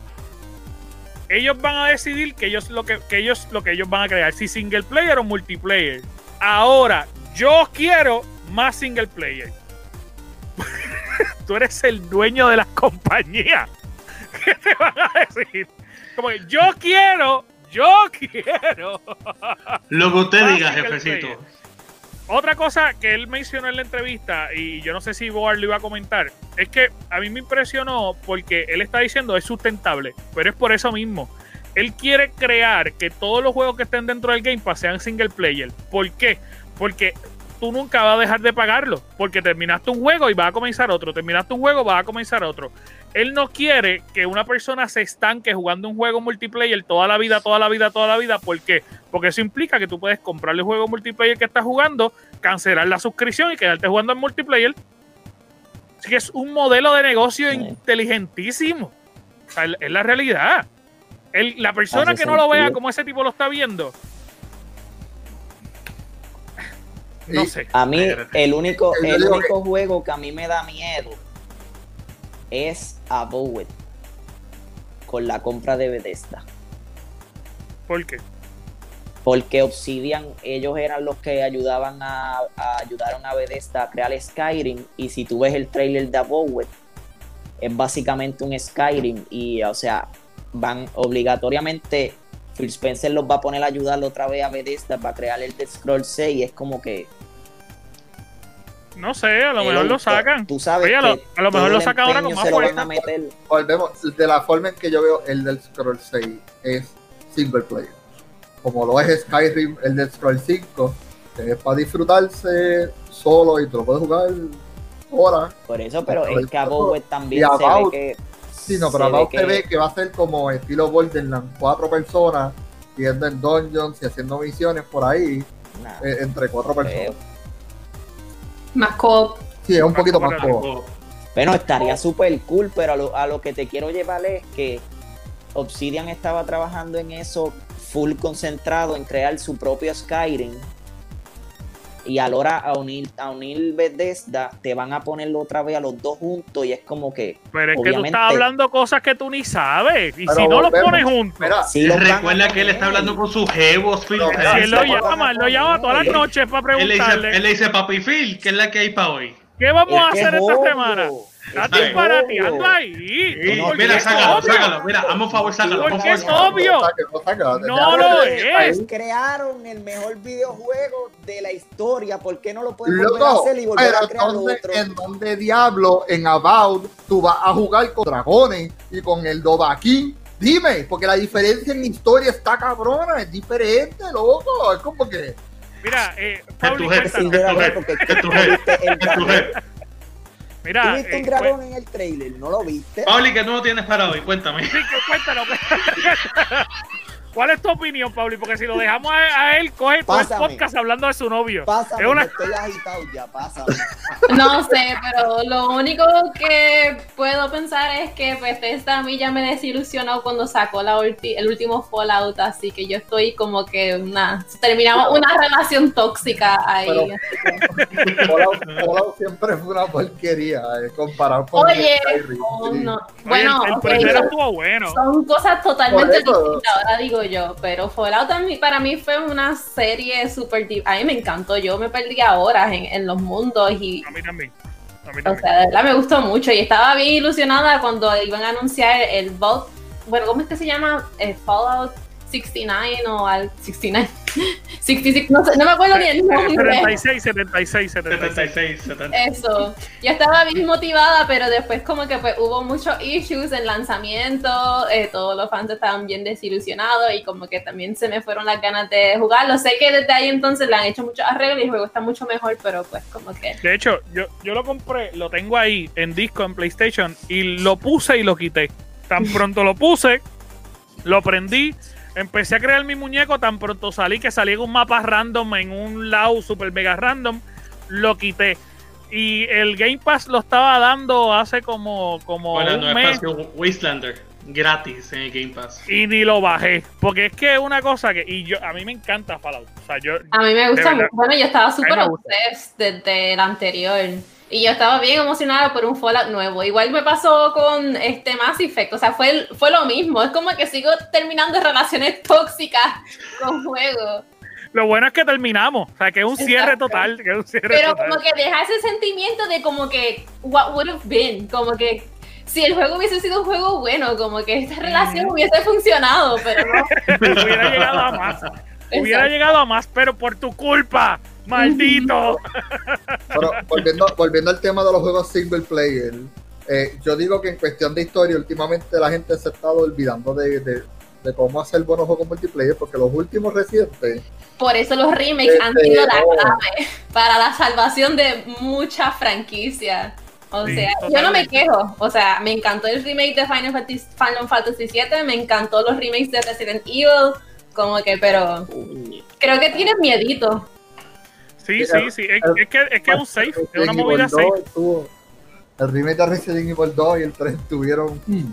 Ellos van a decidir que ellos lo que, que ellos lo que ellos van a crear, si single player o multiplayer. Ahora, yo quiero más single player. [LAUGHS] Tú eres el dueño de las compañías. [LAUGHS] ¿Qué te van a decir? Como que yo quiero, yo quiero. [LAUGHS] Lo que usted diga, jefecito. player. Otra cosa que él mencionó en la entrevista, y yo no sé si Boar lo iba a comentar, es que a mí me impresionó porque él está diciendo es sustentable, pero es por eso mismo. Él quiere crear que todos los juegos que estén dentro del Game Pass sean single player. ¿Por qué? Porque tú nunca vas a dejar de pagarlo, porque terminaste un juego y va a comenzar otro, terminaste un juego, va a comenzar otro. Él no quiere que una persona se estanque jugando un juego multiplayer toda la vida, toda la vida, toda la vida. ¿Por qué? Porque eso implica que tú puedes comprarle el juego multiplayer que estás jugando, cancelar la suscripción y quedarte jugando en multiplayer. Así que es un modelo de negocio Sí. inteligentísimo. O sea, es la realidad. El- la persona Hace que no lo vea como ese tipo lo está viendo, no sé. A mí, el único, el único juego que a mí me da miedo es Abowed con la compra de Bethesda. ¿Por qué? Porque Obsidian, ellos eran los que ayudaban a, a- ayudaron a Bethesda a crear Skyrim. Y si tú ves el trailer de Abowed, es básicamente un Skyrim. Y o sea, van obligatoriamente. Phil Spencer los va a poner a ayudarlo otra vez a Bethesda para crear el The Scroll 6. Es como que. No sé, a lo mejor el- lo sacan. Tú sabes Oye, a lo- que a lo mejor lo el sacan ahora con más fuerza. van a meter. volvemos de la forma en que yo veo el del Scroll 6 es single player como lo es Skyrim el del Scroll 5 que es para disfrutarse solo y tú lo puedes jugar horas. Por eso, pero Pero es que eso- Abowet también y se ve que. Sí, no, pero se que- ve que va a ser como estilo Borderlands, cuatro personas yendo en dungeons y haciendo misiones por ahí, Nah, eh, entre cuatro creo. personas. Más co Sí, es un poquito más cómodo. Bueno, estaría súper cool, pero a lo, a lo que te quiero llevar es que Obsidian estaba trabajando en eso full concentrado en crear su propio Skyrim. Y a la hora a unir, a unir Bethesda, te van a ponerlo otra vez a los dos juntos y es como que Pero es que tú estás hablando cosas que tú ni sabes. Y Pero si no los pones juntos. Mira, sí los Recuerda que él está hablando con sus jevos, Phil. Él, lo llama, él lo llama todas las noches para él le dice, preguntarle él le dice, papi Phil, ¿qué es la que hay para hoy? qué vamos a hacer es esta obvio. semana. Estás Es que es disparateando obvio. ahí. Sí, no, Porque mira, sácalo, sácalo. Mira, hazme un favor, sácalo. Porque es obvio. no lo es. Ellos crearon el mejor videojuego de la historia. ¿Por qué no lo pueden volver a hacer y volver a crear ¿dónde- otro? ¿en dónde diablo en About tú vas a jugar con dragones y con el Dovahkiin? Dime, porque la diferencia en historia está cabrona, es diferente, loco. Es como que. Mira, eh, Es Pauli, tu jefe, es tu jefe, es tu [LAUGHS] es jefe. Mira, ¿Tú viste eh, un dragón en el trailer? ¿No lo viste? Pauli, ¿qué tú no tienes para hoy? Cuéntame. Sí, que cuéntanos. [LAUGHS] ¿Cuál es tu opinión, Pauli? Porque si lo dejamos a, a él, coge todo el podcast hablando de su novio. Pásame, Es una- estoy agitado ya, pásame. [LAUGHS] No sé, pero lo único que puedo pensar es que Bethesda a mí ya me desilusionó cuando sacó la ulti- el último Fallout, así que yo estoy como que una terminamos una relación tóxica ahí. [LAUGHS] Fallout, Fallout siempre fue una porquería eh, comparado con. Oye, Skyrim, oh, sí. no. Oye, bueno, el, primero son- estuvo bueno. son cosas totalmente distintas, ahora digo yo, pero Fallout mí- para mí fue una serie súper... A mí me encantó, yo me perdía horas en, en los mundos y, A mí también. A mí O también. sea, de verdad me gustó mucho y estaba bien ilusionada cuando iban a anunciar el Vault. Bueno, ¿cómo es que se llama? Eh, Fallout 69 o al 69. 66, [LAUGHS] no, sé, no me acuerdo ni el nombre. 76, 76, 76. 76, 70. Eso. Yo estaba bien motivada, pero después como que pues hubo muchos issues en lanzamiento, eh, todos los fans estaban bien desilusionados y como que también se me fueron las ganas de jugarlo. Sé que desde ahí entonces le han hecho muchos arreglos y el juego está mucho mejor, pero pues como que... De hecho, yo, yo lo compré, lo tengo ahí en disco en PlayStation y lo puse y lo quité. Tan pronto lo puse, lo prendí, empecé a crear mi muñeco, tan pronto salí que salí en un mapa random, en un lado super mega random, lo quité. Y el Game Pass lo estaba dando hace como, como Bueno, un no mes espacio Wastelander. Gratis en el Game Pass. y ni lo bajé. Porque es que es una cosa que, y yo, a mí me encanta Fallout. O sea, yo, A mí me gusta mucho. Bueno, yo estaba súper obsessed desde el anterior. Y yo estaba bien emocionada por un Fallout nuevo. Igual me pasó con este Mass Effect. O sea, fue, fue lo mismo. Es como que sigo terminando relaciones tóxicas con juegos. lo bueno es que terminamos. O sea, que es un cierre Exacto. total. Que es un cierre Pero total. como que deja ese sentimiento de como que, what would have been. Como que si el juego hubiese sido un juego bueno, como que esta relación hubiese funcionado. Pero no. [LAUGHS] hubiera llegado a más. Hubiera llegado a más, pero por tu culpa, maldito. [LAUGHS] Pero volviendo, volviendo al tema de los juegos single player, eh, yo digo que en cuestión de historia, últimamente la gente se ha estado olvidando de, de- de cómo hacer buenos juegos multiplayer, porque los últimos recientes, Por eso los remakes han Este, sido la oh. clave para la salvación de muchas franquicias. O Sí, sea, yo no me quejo. O sea, me encantó el remake de Final Fantasy, Final Fantasy VII, me encantó los remakes de Resident Evil, como que, pero creo que tienes miedito. Sí, sí, sí. Es, es que, es que es un safe, es una movida safe. 2 estuvo- el remake de Resident Evil 2 y el 3 tuvieron... hmm,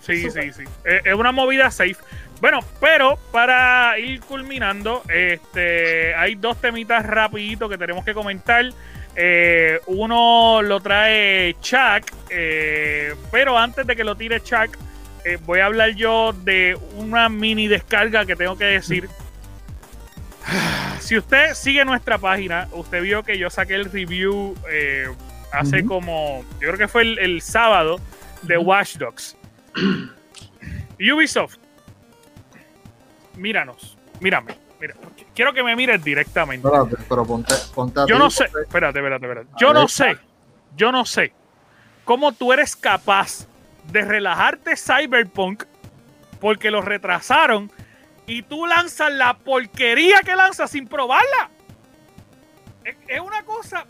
Sí, sí, sí. Es, es una movida safe. Bueno, pero para ir culminando, este, hay dos temitas rapiditos que tenemos que comentar. Eh, uno lo trae Chuck, eh, pero antes de que lo tire Chuck, eh, voy a hablar yo de una mini descarga que tengo que decir. Si usted sigue nuestra página, usted vio que yo saqué el review hace como, yo creo que fue el, el sábado, de Watch Dogs. [CLEARS THROAT] Ubisoft, míranos, mírame, mira, quiero que me mires directamente. espérate, pero ponte, ponte a Yo ti, no sé, porque- espérate, espérate, espérate. Yo no sé, yo no sé cómo tú eres capaz de relajarte Cyberpunk porque lo retrasaron y tú lanzas la porquería que lanzas sin probarla. Es, es una cosa.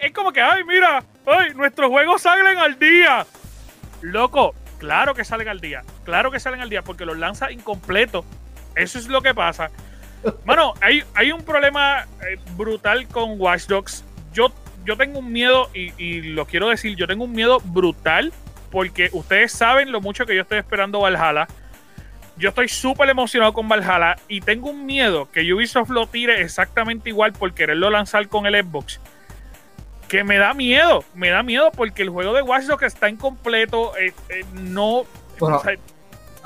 Es como que, ay, mira, ay, nuestros juegos salen al día. Loco, claro que salen al día. Claro que salen al día porque los lanza incompleto. Eso es lo que pasa. Bueno, hay, hay un problema eh, brutal con Watch Dogs. Yo, yo tengo un miedo, y, y lo quiero decir, yo tengo un miedo brutal porque ustedes saben lo mucho que yo estoy esperando Valhalla. Yo estoy súper emocionado con Valhalla y tengo un miedo que Ubisoft lo tire exactamente igual por quererlo lanzar con el Xbox. Que me da miedo, me da miedo porque el juego de Watch Dogs está incompleto, eh, eh, no... Bueno, o sea,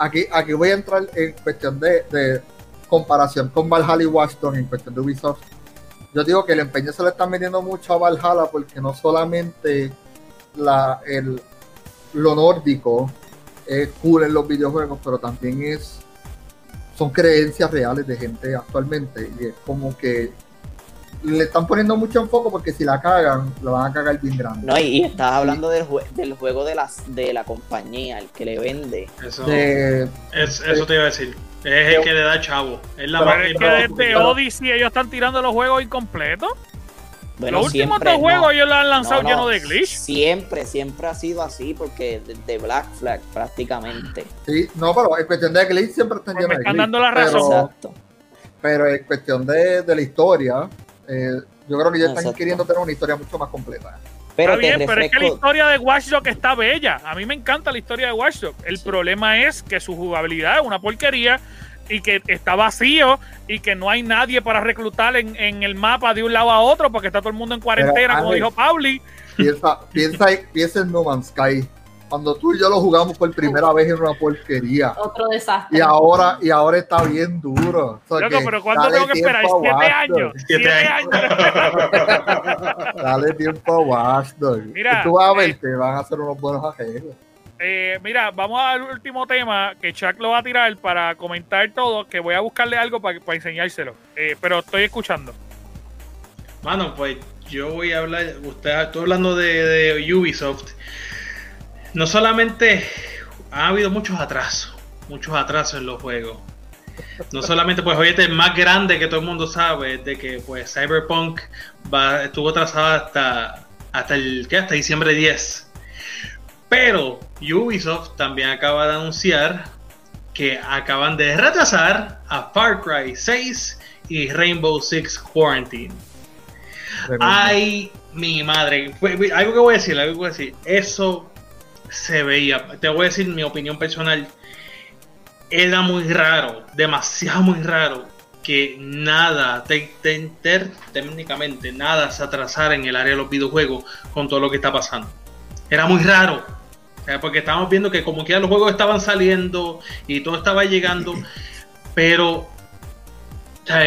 Aquí, aquí voy a entrar en cuestión de, comparación con Valhalla y Dogs en cuestión de Ubisoft. Yo digo que el empeño se le está metiendo mucho a Valhalla porque no solamente la, el, lo nórdico es cool en los videojuegos, pero también es son creencias reales de gente actualmente y es como que le están poniendo mucho enfoque porque si la cagan, la van a cagar bien grande. No, y, y estás hablando del, jue- del juego de, las, de la compañía, el que le vende. Eso, De- es- eso te iba a decir. Es el que le da chavo. Es la Pero es que es desde Odyssey ellos están tirando los juegos incompletos. Bueno, los últimos dos no. juegos ellos los han lanzado No, no, llenos de glitch. Siempre, siempre ha sido así, porque de, de Black Flag prácticamente. sí, no, pero en cuestión de glitch siempre están Pues me llenos de están glitch, dando la pero- razón. Exacto. Pero en cuestión de, de la historia, eh, yo creo que ellos están Exacto. queriendo tener una historia mucho más completa. Pero Está bien, pero es que la historia de Watch Dogs está bella. A mí me encanta la historia de Watch Dogs. El Sí. problema es que su jugabilidad es una porquería y que está vacío y que no hay nadie para reclutar en, en el mapa de un lado a otro porque está todo el mundo en cuarentena, como Ángel, dijo Pauli. Piensa, piensa, piensa en No Man's Sky. Cuando tú y yo lo jugamos por primera vez en una porquería. Otro desastre. Y ahora, y ahora está bien duro. O sea Loco, que pero ¿cuánto tengo que esperar? ¿Siete años? [LAUGHS] Siete ¿Siete años. años? [LAUGHS] Dale tiempo a Watch Dogs. Mira, Y tú vas a ver eh, que van a hacer unos buenos arreglos. Eh, mira, vamos al último tema que Chuck lo va a tirar para comentar todo, que voy a buscarle algo para, para enseñárselo. Eh, pero estoy escuchando. Mano, pues yo voy a hablar, usted estoy hablando de, de Ubisoft. No solamente ha habido muchos atrasos, muchos atrasos en los juegos. No solamente, pues hoy este el más grande que todo el mundo sabe, es de que pues Cyberpunk va, estuvo atrasado hasta, hasta el ¿qué? hasta diciembre 10. Pero Ubisoft también acaba de anunciar que acaban de retrasar a Far Cry 6 y Rainbow Six Quarantine. Ay, mi madre. Algo que voy a decir, algo que voy a decir. Eso se veía. Te voy a decir mi opinión personal. Era muy raro, demasiado muy raro, que nada, te- te- ter- técnicamente, nada se atrasara en el área de los videojuegos con todo lo que está pasando. Era muy raro. Porque estábamos viendo que como que los juegos estaban saliendo y todo estaba llegando, [LAUGHS] pero o sea,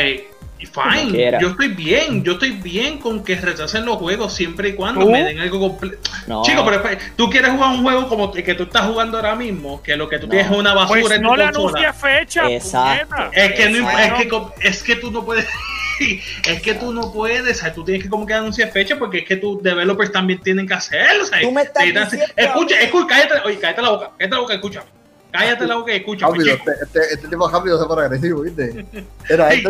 fine, yo estoy bien, yo estoy bien con que retrasen los juegos siempre y cuando ¿Tú? me den algo completo. No, Chico, pero espera, tú quieres jugar un juego como el que tú estás jugando ahora mismo, que lo que tú No. tienes es una basura Pues en tu no le consola. anuncia fecha, Exacto. Es que, no, Exacto. es, que, es que tú no puedes. [LAUGHS] es que tú no puedes, sea, tú tienes que como que anunciar fecha porque es que tus developers también tienen que hacerlo. sea, Tú me estás diciendo- escucha, escucha, cállate, oye, cállate la boca, cállate la boca, escucha. Cállate la boca y escucha. Rápido, este, este, este tipo rápido se pone agresivo, ¿viste? [LAUGHS] Era esto,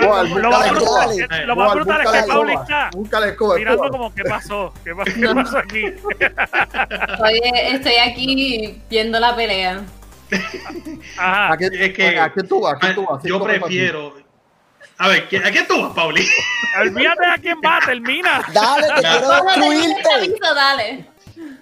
Lo más brutal, es- lo más brutal es que Pauli está mirando como, ¿qué pasó? ¿Qué pasó, ¿Qué pasó aquí? [LAUGHS] Estoy, estoy aquí viendo la pelea. Ajá. ¿A qué, Es que- ¿A qué tú vas? ¿A qué tú vas? Yo prefiero. A ver, ¿qué- ¿a qué tú vas, Pauli? [LAUGHS] Olvídate a quién va, termina. Dale, te quiero destruirte. dale.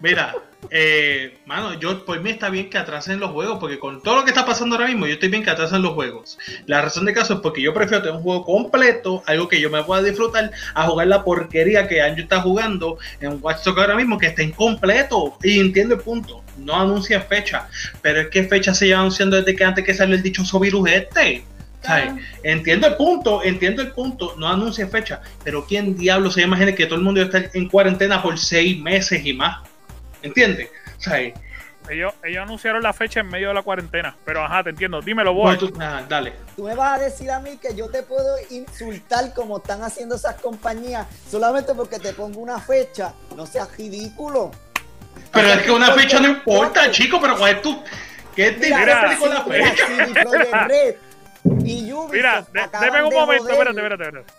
Mira, eh, mano, yo por mí está bien que atrasen los juegos, porque con todo lo que está pasando ahora mismo, yo estoy bien que atrasen los juegos. La razón de caso es porque yo prefiero tener un juego completo, algo que yo me pueda disfrutar, a jugar la porquería que Anjo está jugando en Watch Dogs ahora mismo, que está incompleto. Y entiendo el punto, no anuncia fecha, pero es que fecha se lleva anunciando desde que antes que salió el dichoso virus este. Entiendo el punto, entiendo el punto, no anuncia fecha, pero ¿quién diablo se imagina que todo el mundo va a estar en cuarentena por seis meses y más? ¿Entiendes? O sea, Ellos, ellos anunciaron la fecha en medio de la cuarentena. Pero ajá, te entiendo. Dímelo, voy. bueno, tú- ah, dale. Tú me vas a decir a mí que yo te puedo insultar como están haciendo esas compañías solamente porque te pongo una fecha. No seas ridículo. Pero es que una fecha no importa, chico, pero ¿cuál es tu? ¿Qué te Mira, interesa con la fecha? CD Projekt Red y Ubisoft Mira, deme un momento, espérate, espérate, espérate.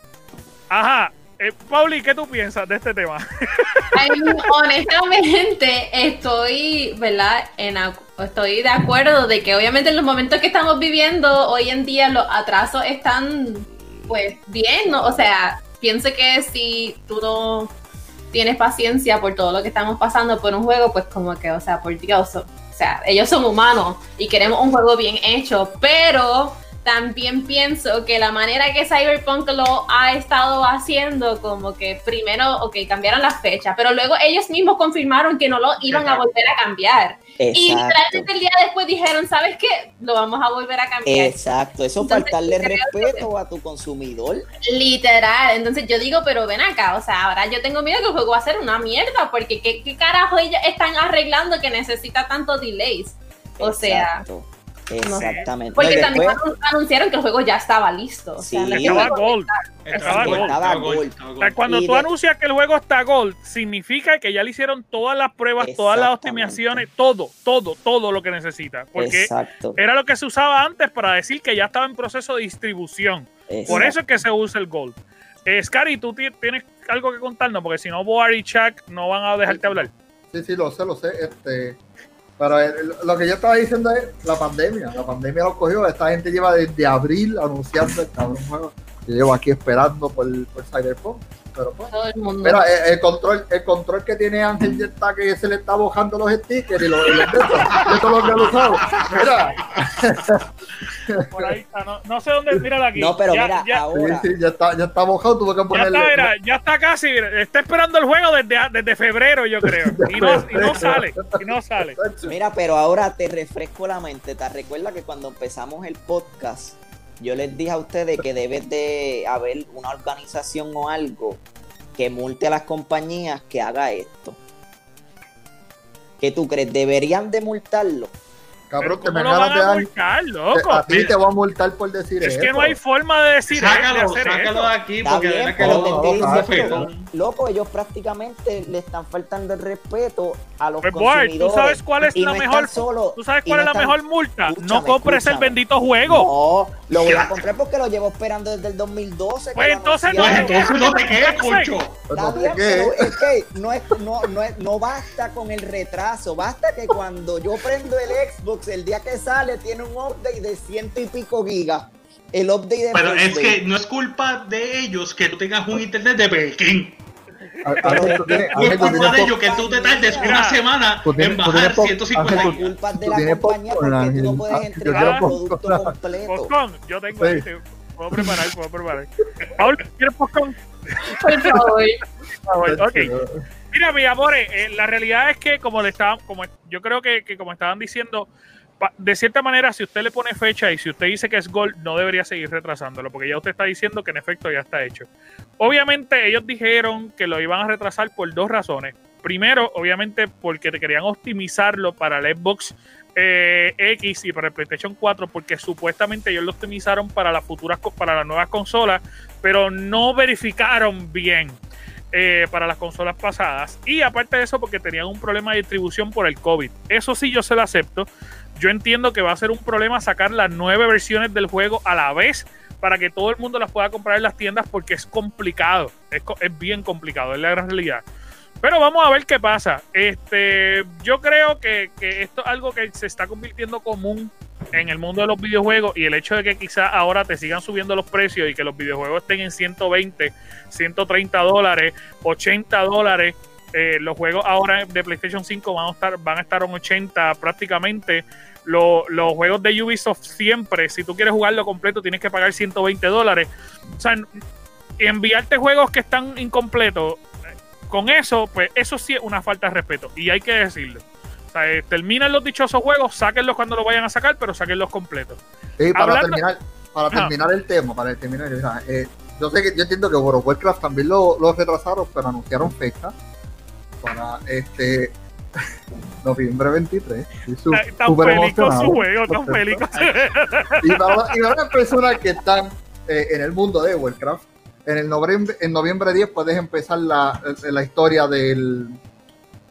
Ajá. Eh, Pauli, ¿qué tú piensas de este tema? [LAUGHS] Honestamente, estoy, ¿verdad? Estoy de acuerdo de que obviamente en los momentos que estamos viviendo hoy en día los atrasos están, pues, bien, ¿no? O sea, pienso que si tú no tienes paciencia por todo lo que estamos pasando por un juego, pues como que, o sea, por Dios, o sea, ellos son humanos y queremos un juego bien hecho, pero también pienso que la manera que Cyberpunk lo ha estado haciendo, como que primero, ok, cambiaron las fechas, pero luego ellos mismos confirmaron que no lo iban a volver a cambiar. Y literalmente el día después dijeron, ¿sabes qué? Lo vamos a volver a cambiar. Exacto, eso es Entonces, faltarle respeto a tu consumidor. Literal, entonces yo digo, pero ven acá, o sea, ahora yo tengo miedo que el juego va a ser una mierda, porque ¿qué, qué carajo ellos están arreglando que necesita tanto delays? O sea, Exacto. Exactamente. porque No, también anunciaron que el juego ya estaba listo. O sea, Sí. que Estaba Gold. Estaba Gold. Estaba Gold, O sea, cuando Y tú de- anuncias que el juego está Gold, significa que ya le hicieron todas las pruebas, todas las optimizaciones, todo, todo, todo lo que necesita. Porque Exacto. era lo que se usaba antes para decir que ya estaba en proceso de distribución. Por eso es que se usa el Gold. Eh, Scary, tú ti- tienes algo que contarnos, porque si no, Boar y Chuck no van a dejarte hablar. Sí, sí, lo sé, lo sé. Este, pero el- lo que yo estaba diciendo es la pandemia. La pandemia lo cogió. Esta gente lleva desde abril anunciando el cabrón juego. Yo llevo aquí esperando por, por Cyberpunk. Pero pues. todo el mundo. Mira, el, el control, el control que tiene Ángel ya está que se le está bojando los stickers y los, y los de estos. Esto es lo que han usado. Mira, Por ahí está, no, no sé dónde, mírala aquí. No, pero ya, mira, ya, ahora. sí, ya está, ya está mojado, tuve que ya está, mira, ya está casi, mira, está esperando el juego desde, desde febrero, yo creo. [LAUGHS] Y no, y no sale, y no sale. Mira, pero ahora te refresco la mente. ¿Te recuerdas que cuando empezamos el podcast, yo les dije a ustedes que debe de haber una organización o algo que multe a las compañías que haga esto? ¿Qué tú crees? ¿Deberían de multarlo? Cabrón, ¿Cómo me lo van de a multar, loco? A ti te voy a multar por decir Es eso. que no hay forma de decir de Sácalo, sácalo eso. de aquí porque de que no- no, no, no. loco, ellos prácticamente le están faltando el respeto a los Pues, Boar, ¿tú consumidores. sabes cuál es la no mejor solo- ¿Tú sabes cuál no es la están- mejor multa? No compres el bendito juego. No, lo voy a comprar porque lo llevo esperando desde el 2012. que Pues lo entonces Pues anunciaron. entonces no te quedes, Poncho. Pues no es que no, es, no, no, es- no basta con el retraso, basta que cuando yo prendo el Xbox, el día que sale, tiene un update de ciento y pico gigas. El update de Pero es que no es culpa de ellos que tú tengas un internet de Pekín. A- es culpa de ellos que tú te tardes una semana tienes- en bajar tienes po- 150 Ángel, Es culpa de la compañía popcorn, porque tú no puedes Ah, yo entregar el producto popcorn. completo. Postcon, yo tengo este. Puedo preparar, puedo preparar. Paul, ¿quieres postcon? Por favor. Por favor, Ok. Mira, mi amores, eh, la realidad es que como le estaban, como yo creo que, como estaban diciendo, de cierta manera, si usted le pone fecha y si usted dice que es gol, no debería seguir retrasándolo, porque ya usted está diciendo que en efecto ya está hecho. Obviamente, ellos dijeron que lo iban a retrasar por dos razones. Primero, obviamente, porque querían optimizarlo para el Xbox eh, X y para el PlayStation 4, porque supuestamente ellos lo optimizaron para las futuras, para las nuevas consolas, pero no verificaron bien eh, para las consolas pasadas. Y aparte de eso, porque tenían un problema de distribución por el COVID. Eso sí, yo se lo acepto. Yo entiendo que va a ser un problema sacar las nueve versiones del juego a la vez para que todo el mundo las pueda comprar en las tiendas porque es complicado. Es, es bien complicado, es la gran realidad. Pero vamos a ver qué pasa. Este, yo creo que, que esto es algo que se está convirtiendo común en el mundo de los videojuegos y el hecho de que quizás ahora te sigan subiendo los precios y que los videojuegos estén en 120, 130 dólares, 80 dólares. eh, los juegos ahora de PlayStation 5 van a estar, van a estar en 80 prácticamente. Lo- los juegos de Ubisoft siempre, si tú quieres jugarlo completo, tienes que pagar 120 dólares. O sea, enviarte juegos que están incompletos, con eso, pues eso sí es una falta de respeto. Y hay que decirlo. Sea, eh, terminan los dichosos juegos, sáquenlos cuando lo vayan a sacar, pero sáquenlos completos. Sí, para Hablando- terminar, para Ajá. terminar el tema, para terminar, eh, yo sé que yo entiendo que World of Warcraft también lo, lo retrasaron, pero anunciaron fecha para este [LAUGHS] noviembre 23. Estoy su- Tan- Tan feliz con su juego, tan feliz con Y para, y para las personas que están eh, en el mundo de Warcraft, en el noviembre, en noviembre 10 puedes empezar la, la historia del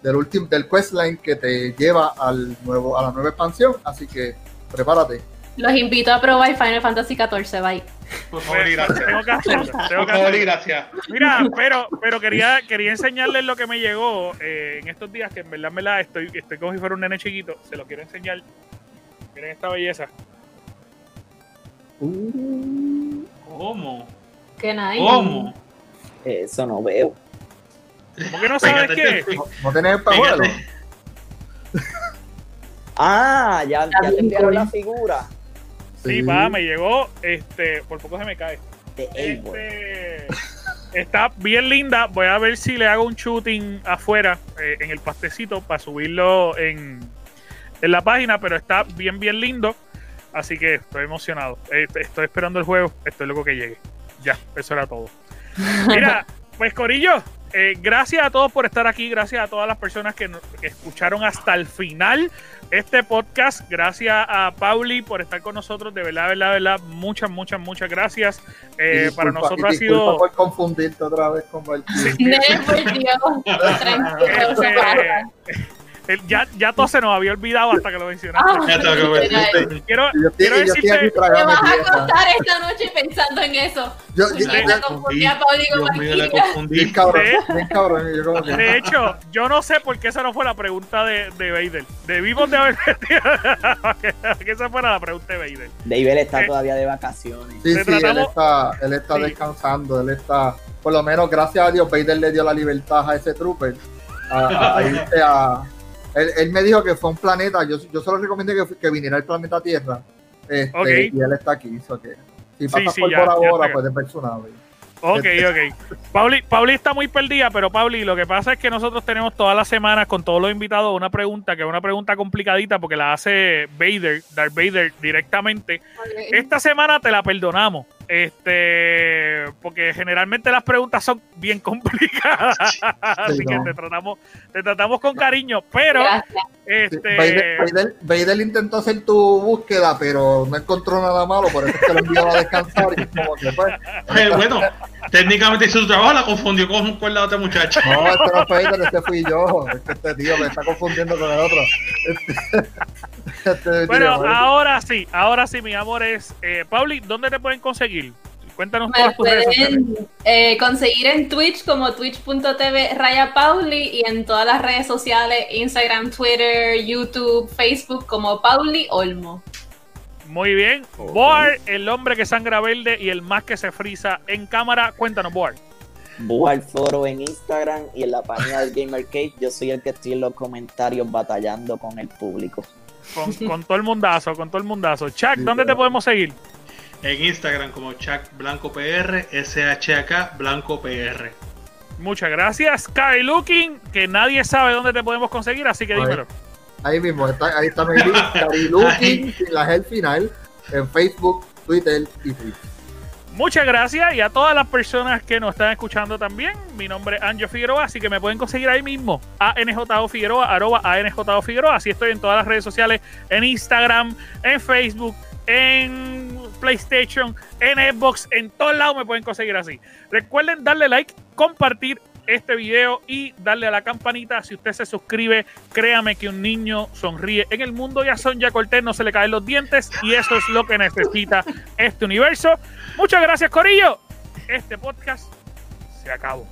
del último del questline que te lleva al nuevo a la nueva expansión, así que prepárate. Los invito a probar Final Fantasy XIV, bye. Por favor y gracias. Tengo que hacerlo. Tengo que hacerlo. gracias. Mira, pero, pero quería, quería enseñarles lo que me llegó eh, en estos días, que en verdad, en verdad, estoy, estoy como si fuera un nene chiquito. Se lo quiero enseñar. Miren esta belleza. ¿Cómo? Qué nice. ¿Cómo? Eso no veo. ¿Cómo que no sabes Pégate, qué? ¿No, no tenés el pajuelo? Fíjate. Ah, ya, ya te enviaron la figura Sí, Sí. va, me llegó. Este, por poco se me cae. Este, está bien linda. Voy a ver si le hago un shooting afuera eh, en el pastecito para subirlo en, en la página, pero está bien, bien lindo. Así que estoy emocionado. Eh, estoy esperando el juego. Estoy loco que llegue. Ya, eso era todo. [LAUGHS] Mira, pues Corillo, eh, gracias a todos por estar aquí. Gracias a todas las personas que, nos- que escucharon hasta el final este podcast. Gracias a Pauli por estar con nosotros. De verdad, de verdad, de verdad. Muchas, muchas, muchas gracias. Eh, para nosotros ha sido. por confundirte otra vez con el [LAUGHS] Nene, por Dios. [LAUGHS] Tranquilo, Este. El- ya, ya todo se nos había olvidado hasta que lo mencionaste. Ah, que. Quiero, yo estoy, quiero estoy decirte, Te vas a acostar esta noche pensando en eso. Yo, yo, me yo- confundí a Dios la confundí. bien cabrón, De- bien cabrón. yo como que- de hecho, yo no sé por qué esa no fue la pregunta de, de Vader. Debimos de haber metido [LAUGHS] que esa fuera la pregunta de Vader. David está Eh. todavía de vacaciones. Sí, sí, él está, él está Sí. descansando, él está, por lo menos gracias a Dios, Vader le dio la libertad a ese trooper. A, a- a irse a- él, él me dijo que fue un planeta, yo, yo solo recomendé que, que viniera al planeta Tierra, este, Ok. y él está aquí, so que si Sí, pasas sí, por ya, Bora ya Bora, está. pues es personal. Ok, ok. Pauli, Pauli está muy perdida, pero Pauli, lo que pasa es que nosotros tenemos todas las semanas con todos los invitados una pregunta, que es una pregunta complicadita porque la hace Vader, Darth Vader directamente. Esta semana te la perdonamos. Este, porque generalmente las preguntas son bien [LAUGHS] complicadas, así que te tratamos, te tratamos con cariño, pero Gracias. este, Vader, Vader- Vader intentó hacer tu búsqueda, pero no encontró nada malo, por eso es que lo envió a descansar y como que pues, [LAUGHS] Eh, bueno, técnicamente hizo su trabajo, la confundió con, con la otra muchacha. No, este no fue Vader, este fui yo. Este tío me está confundiendo con el otro. Este [LAUGHS] bueno, ahora sí, ahora sí, mi amor es, eh, Pauli, ¿dónde te pueden conseguir? Cuéntanos Me todas tus redes sociales. pueden eh, conseguir en Twitch como twitch.tv Raya Pauli y en todas las redes sociales, Instagram, Twitter, YouTube, Facebook como Pauli Olmo. Muy bien. Ok. Boar, el hombre que sangra verde y el más que se frisa en cámara. Cuéntanos, Boar. El foro en Instagram y en la página del Gamer Cave. Yo soy el que estoy en los comentarios batallando con el público. Con, con todo el mundazo, con todo el mundazo. Chuck, ¿dónde te podemos seguir? En Instagram como Chuck Blanco PR, SHAK Blanco PR. Muchas gracias. Sky Looking, que nadie sabe dónde te podemos conseguir, así que dímelo. Ahí mismo, está, ahí está mi link, [LAUGHS] Cari Looking, sin la G al final, en Facebook, Twitter y Twitch. Muchas gracias y a todas las personas que nos están escuchando también. Mi nombre es Anjo Figueroa, así que me pueden conseguir ahí mismo. ANJO Figueroa, arroba ANJO Figueroa. Así estoy en todas las redes sociales, en Instagram, en Facebook, en PlayStation, en Xbox, en todos lados me pueden conseguir así. Recuerden darle like, compartir este video y darle a la campanita. Si usted se suscribe, créame que un niño sonríe. En el mundo ya son ya Cortés, no se le caen los dientes y eso es lo que necesita este universo. Muchas gracias, Corillo. Este podcast se acabó.